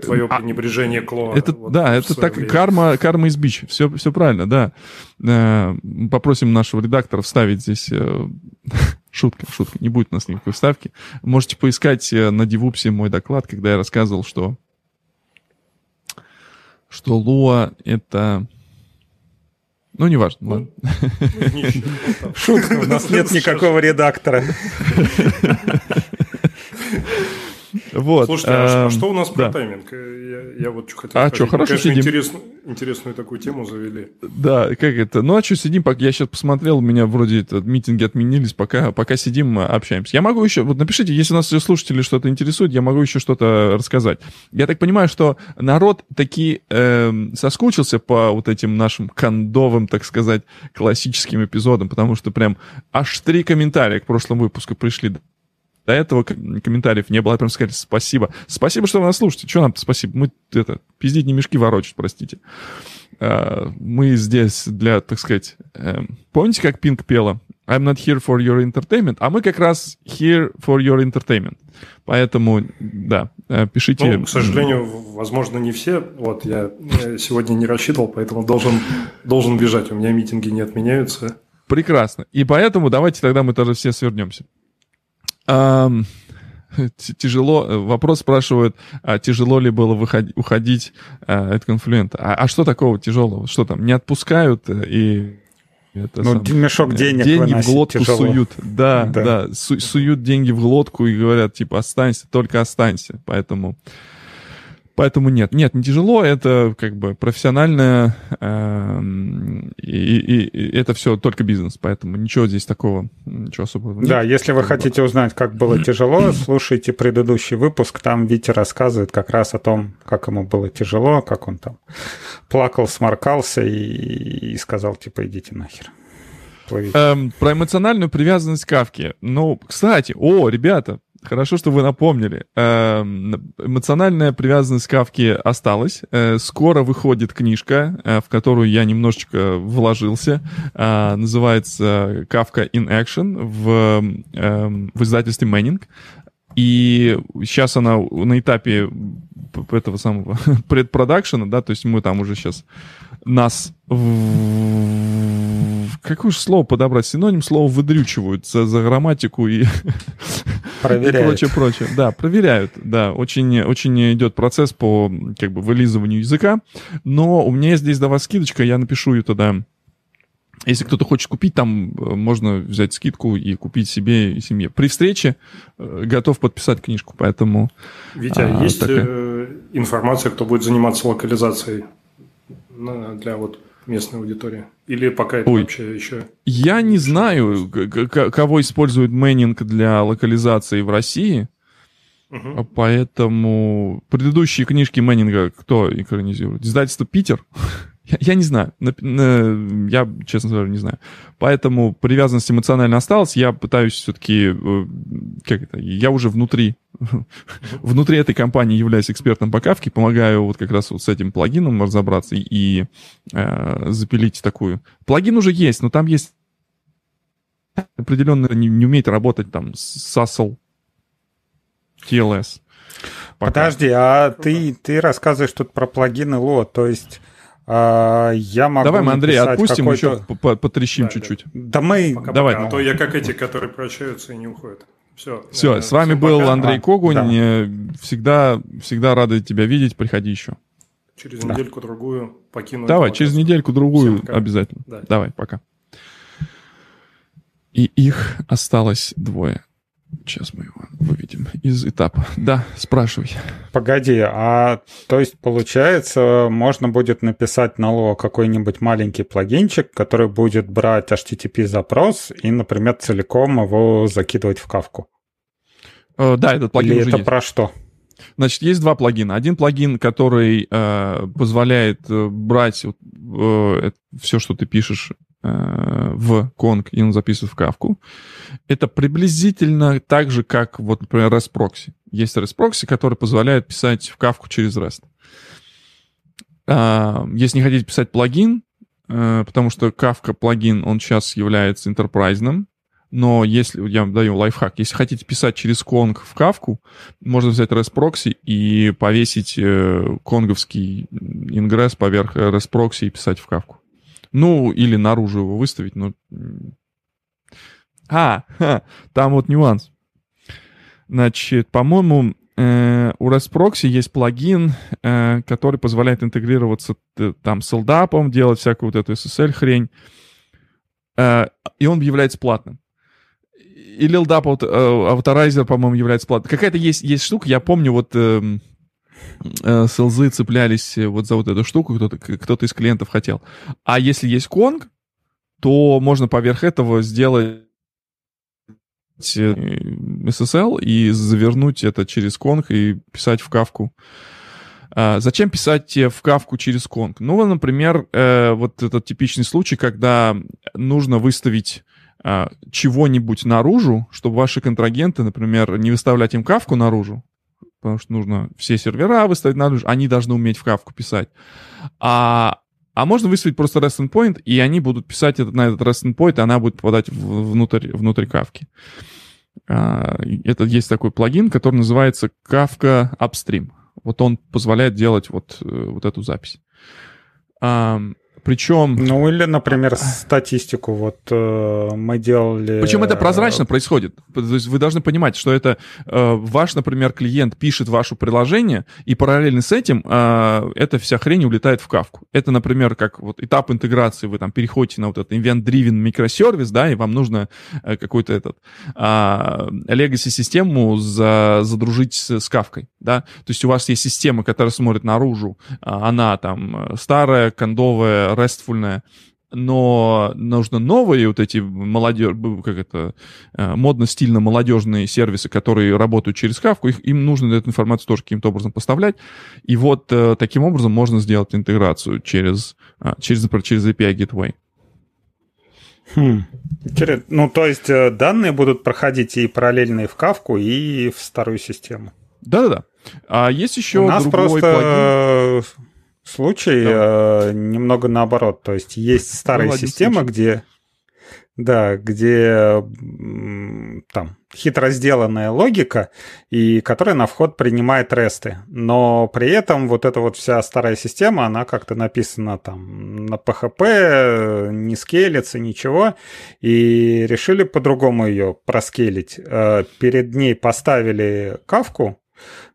твое а, пренебрежение к Лоа. Это, вот да, это так, время. карма, карма из бич. Все, все правильно, да. Э, попросим нашего редактора вставить здесь... Э, шутка, шутка, не будет у нас никакой вставки. Можете поискать э, на Дивупсе мой доклад, когда я рассказывал, что что Луа — это... Ну, неважно, ну, ладно. Шутка, у нас нет никакого редактора. Вот. Слушайте, а, а что у нас про тайминг? Я, я вот что хотел А сказать. что, хорошо конечно, сидим. Интересную, интересную такую тему завели. Да, как это? Ну, а что сидим, я сейчас посмотрел, у меня вроде это, митинги отменились, пока, пока сидим, общаемся. Я могу еще, вот напишите, если у нас слушатели что-то интересует, я могу еще что-то рассказать. Я так понимаю, что народ таки э, соскучился по вот этим нашим кондовым, так сказать, классическим эпизодам, потому что прям аж три комментария к прошлому выпуску пришли до этого комментариев не было. Я прям сказали спасибо. Спасибо, что вы нас слушаете. Что нам спасибо? Мы это, пиздить не мешки ворочать, простите. А, мы здесь для, так сказать... Эм, помните, как Пинк пела? I'm not here for your entertainment. А мы как раз here for your entertainment. Поэтому, да, э, пишите. Ну, к сожалению, возможно, не все. Вот я сегодня не рассчитывал, поэтому должен, должен бежать. У меня митинги не отменяются. Прекрасно. И поэтому давайте тогда мы тоже все свернемся. Тяжело, э, вопрос спрашивают, а тяжело ли было выходить, уходить а, от конфлюента. А, а что такого тяжелого? Что там, не отпускают э, и... Это ну, сам, мешок денег Деньги в глотку тяжело. суют. Да, да, да су, суют деньги в глотку и говорят, типа, останься, только останься. Поэтому... Поэтому нет, нет, не тяжело, это как бы профессиональное, э, и, и, и это все только бизнес, поэтому ничего здесь такого, ничего особого нет. Да, если вы хотите узнать, как было тяжело, слушайте предыдущий выпуск, там Витя рассказывает как раз о том, как ему было тяжело, как он там плакал, сморкался и, и сказал, типа, идите нахер. Эм, про эмоциональную привязанность к Кавки. Ну, кстати, о, ребята, Хорошо, что вы напомнили. Эм, эмоциональная привязанность к Кавке осталась. Э, скоро выходит книжка, э, в которую я немножечко вложился. Э, называется «Кавка in Action» в, эм, в издательстве Мэннинг. И сейчас она на этапе этого самого предпродакшена, да, то есть мы там уже сейчас нас какое же слово подобрать? Синоним слова выдрючивают за, за грамматику и... Проверяют. и прочее, прочее. Да, проверяют, да. Очень, очень идет процесс по как бы вылизыванию языка. Но у меня здесь для вас скидочка, я напишу ее тогда если кто-то хочет купить, там э, можно взять скидку и купить себе и семье. При встрече э, готов подписать книжку, поэтому... Витя, а, есть такая... Э, информация, кто будет заниматься локализацией для вот местной аудитории? Или пока это Ой, вообще еще... Я не знаю, кого использует Мэннинг для локализации в России, угу. поэтому предыдущие книжки Мэннинга кто экранизирует? Издательство «Питер»? Я, я не знаю. Я, честно говоря, не знаю. Поэтому привязанность эмоционально осталась. Я пытаюсь все-таки... Э, как это? Я уже внутри внутри этой компании являюсь экспертом по кавке, помогаю вот как раз вот с этим плагином разобраться и э, запилить такую. Плагин уже есть, но там есть определенно не, не умеет работать там с SASL, TLS. Пока. Подожди, а ты, ты рассказываешь тут про плагины Ло, то есть а, я могу Давай мы Андрей отпустим, еще потрещим да, чуть-чуть. Да, да мы... Пока, Давай. Пока. А то я как эти, которые прощаются и не уходят. Все. Все, с вами был пока. Андрей а, Когунь. Да. Всегда, всегда рады тебя видеть. Приходи еще. Через да. недельку-другую покину. Давай, через недельку-другую обязательно. Да. Давай, пока. И их осталось двое. Сейчас мы его выведем из этапа. Да, спрашивай. Погоди, а то есть получается, можно будет написать на Lua какой-нибудь маленький плагинчик, который будет брать HTTP-запрос и, например, целиком его закидывать в кавку? Э, да, этот плагин Или уже это есть. про что? Значит, есть два плагина. Один плагин, который э, позволяет э, брать э, все, что ты пишешь в Kong, и он записывает в кавку. Это приблизительно так же, как, вот, например, REST Proxy. Есть REST Proxy, который позволяет писать в кавку через REST. А, если не хотите писать плагин, э, потому что Kafka плагин, он сейчас является интерпрайзным, но если, я даю лайфхак, если хотите писать через Kong в кавку, можно взять REST Proxy и повесить э, конговский ингресс поверх REST Proxy и писать в кавку. Ну, или наружу его выставить, но... А, ха, там вот нюанс. Значит, по-моему, э, у REST Proxy есть плагин, э, который позволяет интегрироваться э, там с LDAP, делать всякую вот эту SSL-хрень, и он является платным. И LDAP Authorizer, по-моему, является платным. Какая-то есть, есть штука, я помню, вот... Э, э, селзы цеплялись вот за вот эту штуку, кто-то кто из клиентов хотел. А если есть конг, то можно поверх этого сделать SSL и завернуть это через конг и писать в кавку. А, зачем писать в кавку через конг? Ну, например, э, вот этот типичный случай, когда нужно выставить а, чего-нибудь наружу, чтобы ваши контрагенты, например, не выставлять им кавку наружу, потому что нужно все сервера выставить наружу, они должны уметь в кавку писать. А, а можно выставить просто REST endpoint, и они будут писать этот, на этот REST endpoint, и она будет попадать внутрь, внутрь кавки. А, это есть такой плагин, который называется Kafka Upstream. Вот он позволяет делать вот, э, вот эту запись. Причем... Ну или, например, статистику. Вот э, мы делали... Причем это прозрачно происходит. То есть вы должны понимать, что это э, ваш, например, клиент пишет ваше приложение, и параллельно с этим э, эта вся хрень улетает в кавку. Это, например, как вот этап интеграции. Вы там переходите на вот этот event-driven микросервис, да, и вам нужно э, какой-то этот э, legacy-систему за, задружить с, с кавкой, да. То есть у вас есть система, которая смотрит наружу, она там э, старая, кондовая, restfulная, но нужно новые вот эти молодежь, как это, э, модно-стильно молодежные сервисы, которые работают через Кавку, их, им нужно эту информацию тоже каким-то образом поставлять. И вот э, таким образом можно сделать интеграцию через, а, через, например, через API Gateway. Хм. Ну, то есть э, данные будут проходить и параллельно и в Кавку, и в старую систему. Да-да-да. А есть еще У нас другой просто... плагин случай э, немного наоборот. То есть есть старая ну, система, где да, где там хитро сделанная логика, и которая на вход принимает ресты. Но при этом вот эта вот вся старая система, она как-то написана там на PHP, не скейлится, ничего, и решили по-другому ее проскейлить. Э, перед ней поставили кавку,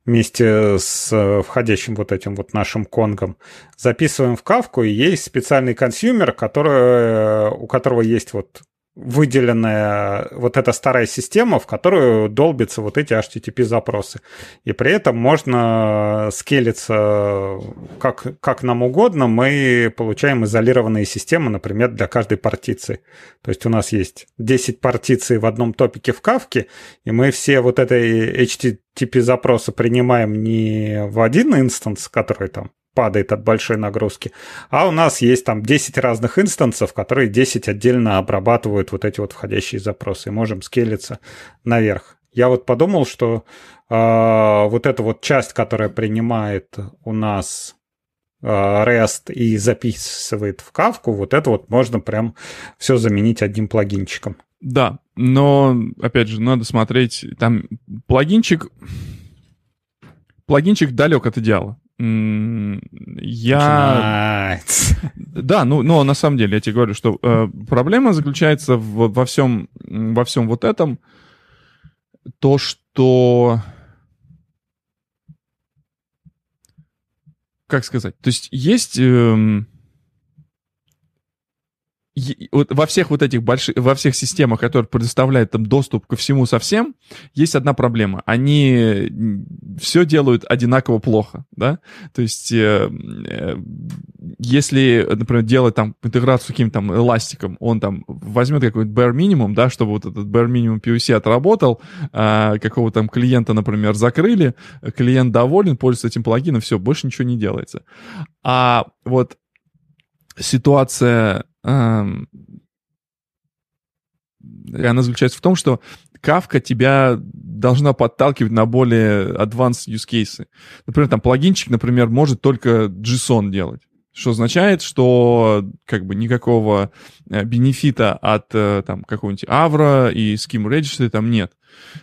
вместе с э, входящим вот этим вот нашим конгом, записываем в Кафку, и есть специальный consumer, который, у которого есть вот выделенная вот эта старая система, в которую долбятся вот эти HTTP-запросы. И при этом можно скейлиться как, как нам угодно. Мы получаем изолированные системы, например, для каждой партиции. То есть у нас есть 10 партиций в одном топике в Кафке, и мы все вот эти HTTP-запросы принимаем не в один инстанс, который там падает от большой нагрузки. А у нас есть там 10 разных инстансов, которые 10 отдельно обрабатывают вот эти вот входящие запросы. И можем скелиться наверх. Я вот подумал, что э, вот эта вот часть, которая принимает у нас э, REST и записывает в кавку, вот это вот можно прям все заменить одним плагинчиком. Да, но, опять же, надо смотреть, там плагинчик, плагинчик далек от идеала. Я... Да, ну, но на самом деле я тебе говорю, что э, проблема заключается в, во всем, во всем вот этом, то, что... Как сказать? То есть есть... Э, вот во всех вот этих больших, во всех системах, которые предоставляют там доступ ко всему совсем, есть одна проблема. Они все делают одинаково плохо, да? То есть, э, э, если, например, делать там интеграцию с каким-то там эластиком, он там возьмет какой-то bare minimum, да, чтобы вот этот bare minimum POC отработал, э, какого там клиента, например, закрыли, клиент доволен, пользуется этим плагином, все, больше ничего не делается. А вот ситуация она заключается в том, что Kafka тебя должна подталкивать на более advanced use cases. Например, там плагинчик, например, может только JSON делать. Что означает, что как бы никакого э, бенефита от э, там какого-нибудь Avro и Scheme Registry там нет.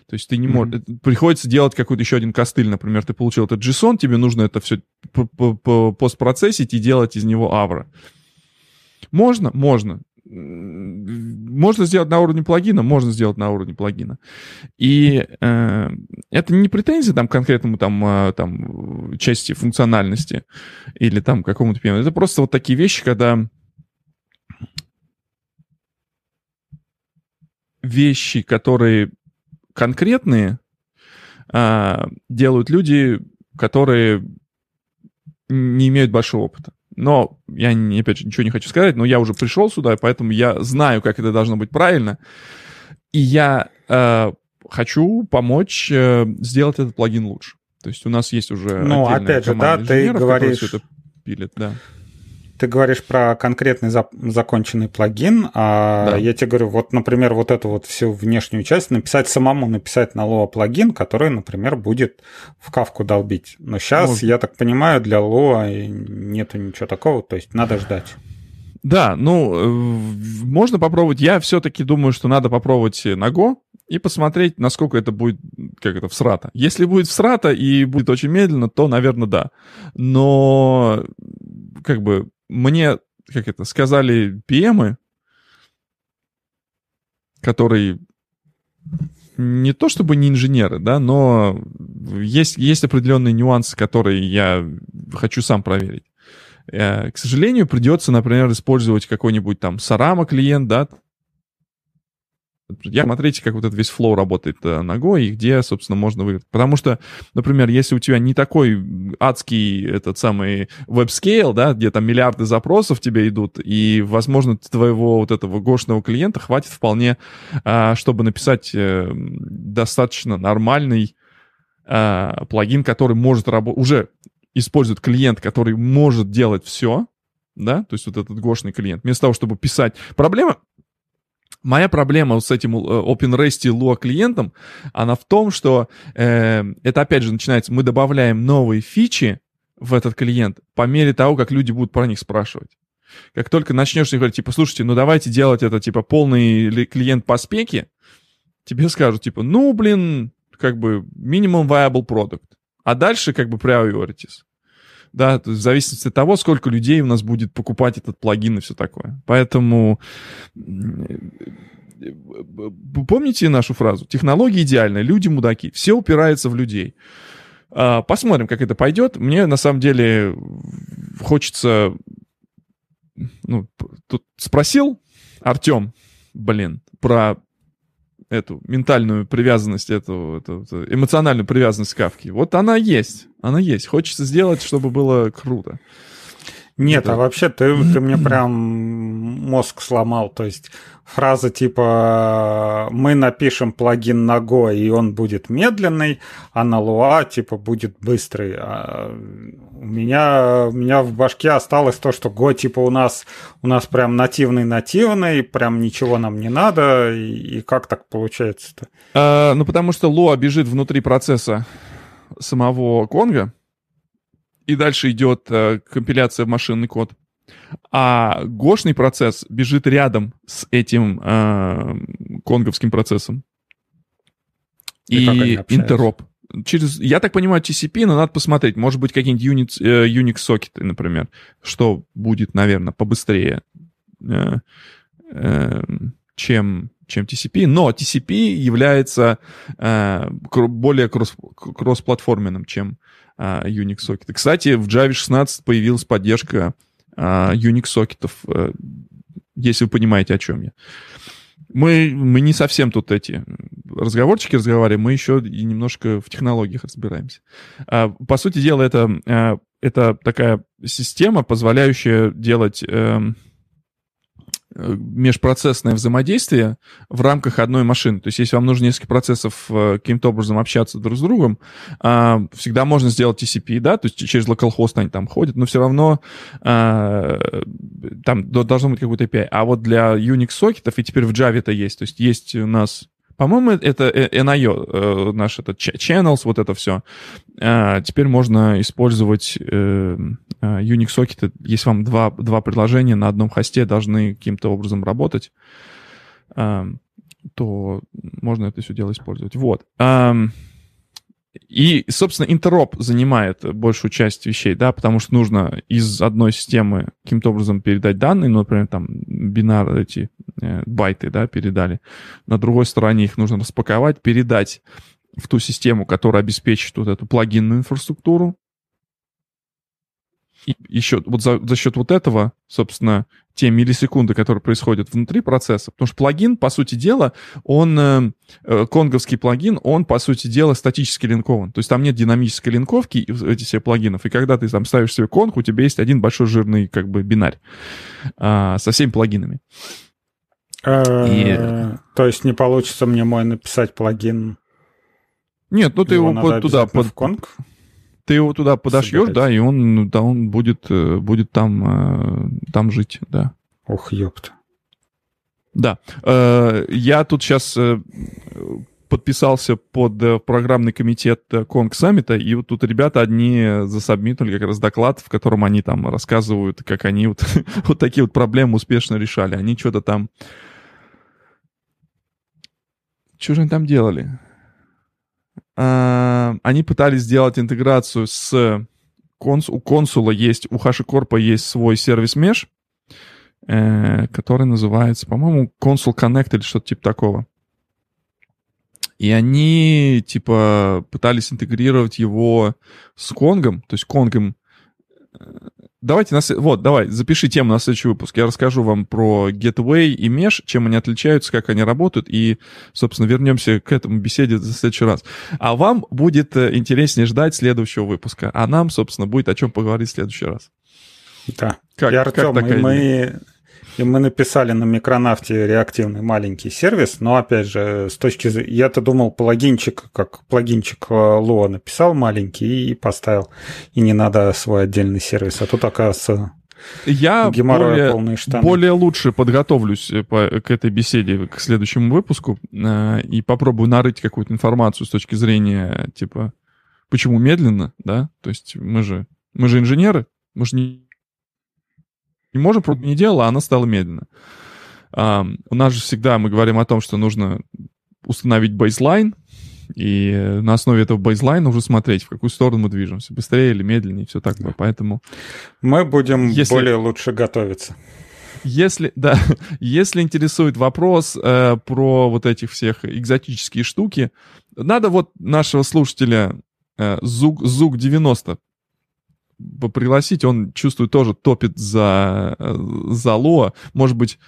То есть ты не можешь... Mm-hmm. Приходится делать какой-то еще один костыль. Например, ты получил этот JSON, тебе нужно это все постпроцессить и делать из него Avro. Можно? Можно можно сделать на уровне плагина, можно сделать на уровне плагина. И э, это не претензия там, к конкретному там, э, там, части функциональности или там какому-то PM. Это просто вот такие вещи, когда вещи, которые конкретные, э, делают люди, которые не имеют большого опыта. Но я, опять же, ничего не хочу сказать, но я уже пришел сюда, поэтому я знаю, как это должно быть правильно. И я э, хочу помочь э, сделать этот плагин лучше. То есть у нас есть уже Ну, опять же, да, ты говоришь... Это пилит, да ты говоришь про конкретный за, законченный плагин, а да. я тебе говорю, вот, например, вот эту вот всю внешнюю часть написать самому, написать на Lua плагин, который, например, будет в кавку долбить. Но сейчас, Может. я так понимаю, для Lua нету ничего такого, то есть надо ждать. Да, ну, можно попробовать. Я все-таки думаю, что надо попробовать на Go и посмотреть, насколько это будет, как это, всрата. Если будет всрата и будет очень медленно, то, наверное, да. Но, как бы, мне, как это, сказали ПМы, которые не то чтобы не инженеры, да, но есть, есть определенные нюансы, которые я хочу сам проверить. Э, к сожалению, придется, например, использовать какой-нибудь там Sarama клиент, да, и смотреть, как вот этот весь flow работает э, на Go и где, собственно, можно выиграть. Потому что, например, если у тебя не такой адский этот самый web scale, да, где там миллиарды запросов тебе идут, и, возможно, твоего вот этого гошного клиента хватит вполне, а, чтобы написать э, достаточно нормальный а, плагин, который может работать, уже использует клиент, который может делать все, да, то есть вот этот гошный клиент, вместо того, чтобы писать. Проблема, Моя проблема с этим э, OpenRest Lua клиентом, она в том, что э, это опять же начинается, мы добавляем новые фичи в этот клиент по мере того, как люди будут про них спрашивать. Как только начнешь говорить, типа, слушайте, ну давайте делать это, типа, полный клиент по спеке, тебе скажут, типа, ну, блин, как бы minimum viable product. А дальше как бы priorities да, в зависимости от того, сколько людей у нас будет покупать этот плагин и все такое. Поэтому помните нашу фразу? Технология идеальная, люди мудаки, все упирается в людей. А, посмотрим, как это пойдет. Мне на самом деле хочется... Ну, тут спросил Артем, блин, про эту ментальную привязанность, эту, эту, эту эмоциональную привязанность к Кавке. Вот она есть, она есть. Хочется сделать, чтобы было круто. Нет, Это... а вообще ты, ты мне прям мозг сломал. То есть фраза типа «мы напишем плагин на Go, и он будет медленный, а на Lua типа будет быстрый». А у меня, у меня в башке осталось то, что Go типа у нас, у нас прям нативный-нативный, прям ничего нам не надо, и, и как так получается-то? А, ну, потому что Lua бежит внутри процесса самого Конга, и дальше идет э, компиляция в машинный код. А гошный процесс бежит рядом с этим э, конговским процессом. И, и интероп. Через, я так понимаю, TCP, но надо посмотреть. Может быть, какие-нибудь Unix, э, Unix сокеты, например, что будет, наверное, побыстрее, э, э, чем, чем TCP. Но TCP является э, более кросс, кроссплатформенным, чем э, Unix сокеты. Кстати, в Java 16 появилась поддержка а, Unix сокетов, э, если вы понимаете, о чем я. Мы, мы не совсем тут эти разговорчики разговариваем, мы еще и немножко в технологиях разбираемся. А, по сути дела, это, а, это такая система, позволяющая делать эм, межпроцессное взаимодействие в рамках одной машины. То есть, если вам нужно несколько процессов э, каким-то образом общаться друг с другом, а, всегда можно сделать TCP, да, то есть через localhost они там ходят, но все равно а, там должно быть какой-то API. А вот для Unix сокетов, и теперь в Java это есть, то есть есть у нас по-моему, это NIO, э, наш этот channels, вот это все. А, теперь можно использовать э, э, Unix сокеты, если вам два, два приложения на одном хосте должны каким-то образом работать, то можно это все дело использовать. Вот. И, собственно, интероп занимает большую часть вещей, да, потому что нужно из одной системы каким-то образом передать данные, ну, например, там бинар эти э, байты, да, передали. На другой стороне их нужно распаковать, передать в ту систему, которая обеспечит вот эту плагинную инфраструктуру, и еще вот за, за счет вот этого, собственно, те миллисекунды, которые происходят внутри процесса, потому что плагин, по сути дела, он, э, э, конговский плагин, он, по сути дела, статически линкован. То есть там нет динамической линковки этих все плагинов, и когда ты там ставишь себе конг, у тебя есть один большой жирный, как бы, бинарь э, со всеми плагинами. Э. То есть не получится мне мой написать плагин? Нет, ну ты его, его туда под... в конг? Ты его туда подошьешь, да, и он, да, он будет, э, будет там, э, там жить, да. Ох, ёпта. Да. Э, я тут сейчас подписался под программный комитет Конг Саммита, и вот тут ребята одни засабмитнули как раз доклад, в котором они там рассказывают, как они вот, вот такие вот проблемы успешно решали. Они что-то там... Что же они там делали? А, они пытались сделать интеграцию с... Конс, у консула есть, у HashiCorp есть свой сервис Mesh, э, который называется, по-моему, Consul Connect или что-то типа такого. И они, типа, пытались интегрировать его с Конгом, то есть Конгом Давайте, на, вот, давай, запиши тему на следующий выпуск. Я расскажу вам про Gateway и Mesh, чем они отличаются, как они работают, и, собственно, вернемся к этому беседе за следующий раз. А вам будет э, интереснее ждать следующего выпуска, а нам, собственно, будет о чем поговорить в следующий раз. Да. Как, я Артем, как и мы и мы написали на микронавте реактивный маленький сервис, но опять же, с точки зрения... Я-то думал, плагинчик, как плагинчик Lua написал маленький и поставил, и не надо свой отдельный сервис. А тут, оказывается, я более, более лучше подготовлюсь э, по, к этой беседе, к следующему выпуску, э, и попробую нарыть какую-то информацию с точки зрения, типа, почему медленно, да? То есть мы же, мы же инженеры, мы же не не можем, не делала, а она стала медленно. У нас же всегда мы говорим о том, что нужно установить бейслайн, и на основе этого бейзлайна уже смотреть, в какую сторону мы движемся, быстрее или медленнее, и все такое. Поэтому... Мы будем если... более лучше готовиться. Если, да, если интересует вопрос э, про вот этих всех экзотические штуки, надо вот нашего слушателя э, Зуг, Зуг 90 пригласить, он чувствует тоже топит за, за Лоа. Может быть,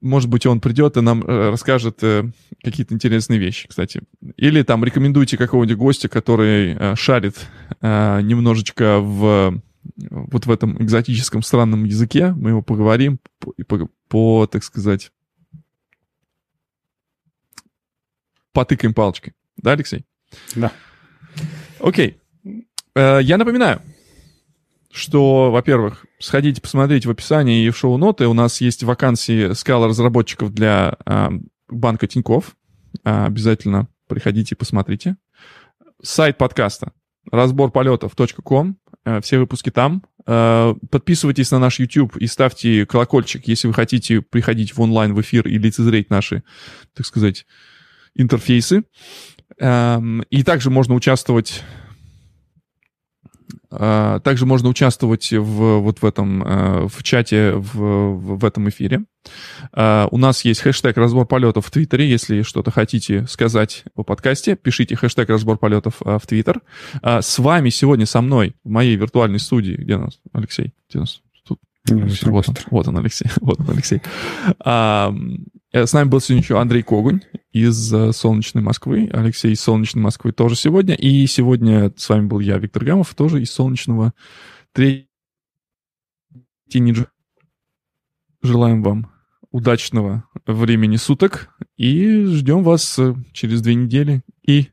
может быть, он придет и нам э, расскажет э, какие-то интересные вещи, кстати. Или там рекомендуйте какого-нибудь гостя, который э, шарит немножечко в вот в этом экзотическом странном языке. Мы его поговорим по, по, по так сказать, потыкаем палочкой. Да, Алексей? Да. Окей. Э, я напоминаю, что, во-первых, сходите, посмотрите в описании и в шоу-ноты. У нас есть вакансии скала разработчиков для э, банка Тиньков. Э, обязательно приходите и посмотрите. Сайт подкаста разборполетов.ком. Э, все выпуски там. Э, подписывайтесь на наш YouTube и ставьте колокольчик, если вы хотите приходить в онлайн в эфир и лицезреть наши, так сказать, интерфейсы. Эм, и также можно участвовать а, также можно участвовать в, вот в этом, э, в чате в, в этом эфире. А, у нас есть хэштег «Разбор полетов» в Твиттере. Если что-то хотите сказать о подкасте, пишите хэштег «Разбор полетов» э, в Твиттер. А, с вами сегодня со мной в моей виртуальной студии, где у нас, Алексей, где у нас тут? Вот он, вот он, Алексей. Вот он, Алексей. Э, с нами был сегодня еще Андрей Когунь из э, Солнечной Москвы. Алексей из Солнечной Москвы тоже сегодня. И сегодня с вами был я, Виктор Гамов, тоже из Солнечного. Третий ниджа. Желаем вам удачного времени суток и ждем вас э, через две недели и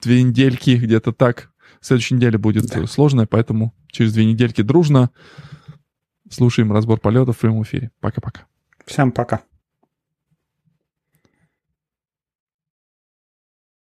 две недельки где-то так. Следующая неделя будет да. сложная, поэтому через две недельки дружно слушаем разбор полетов в прямом эфире. Пока-пока. Всем пока.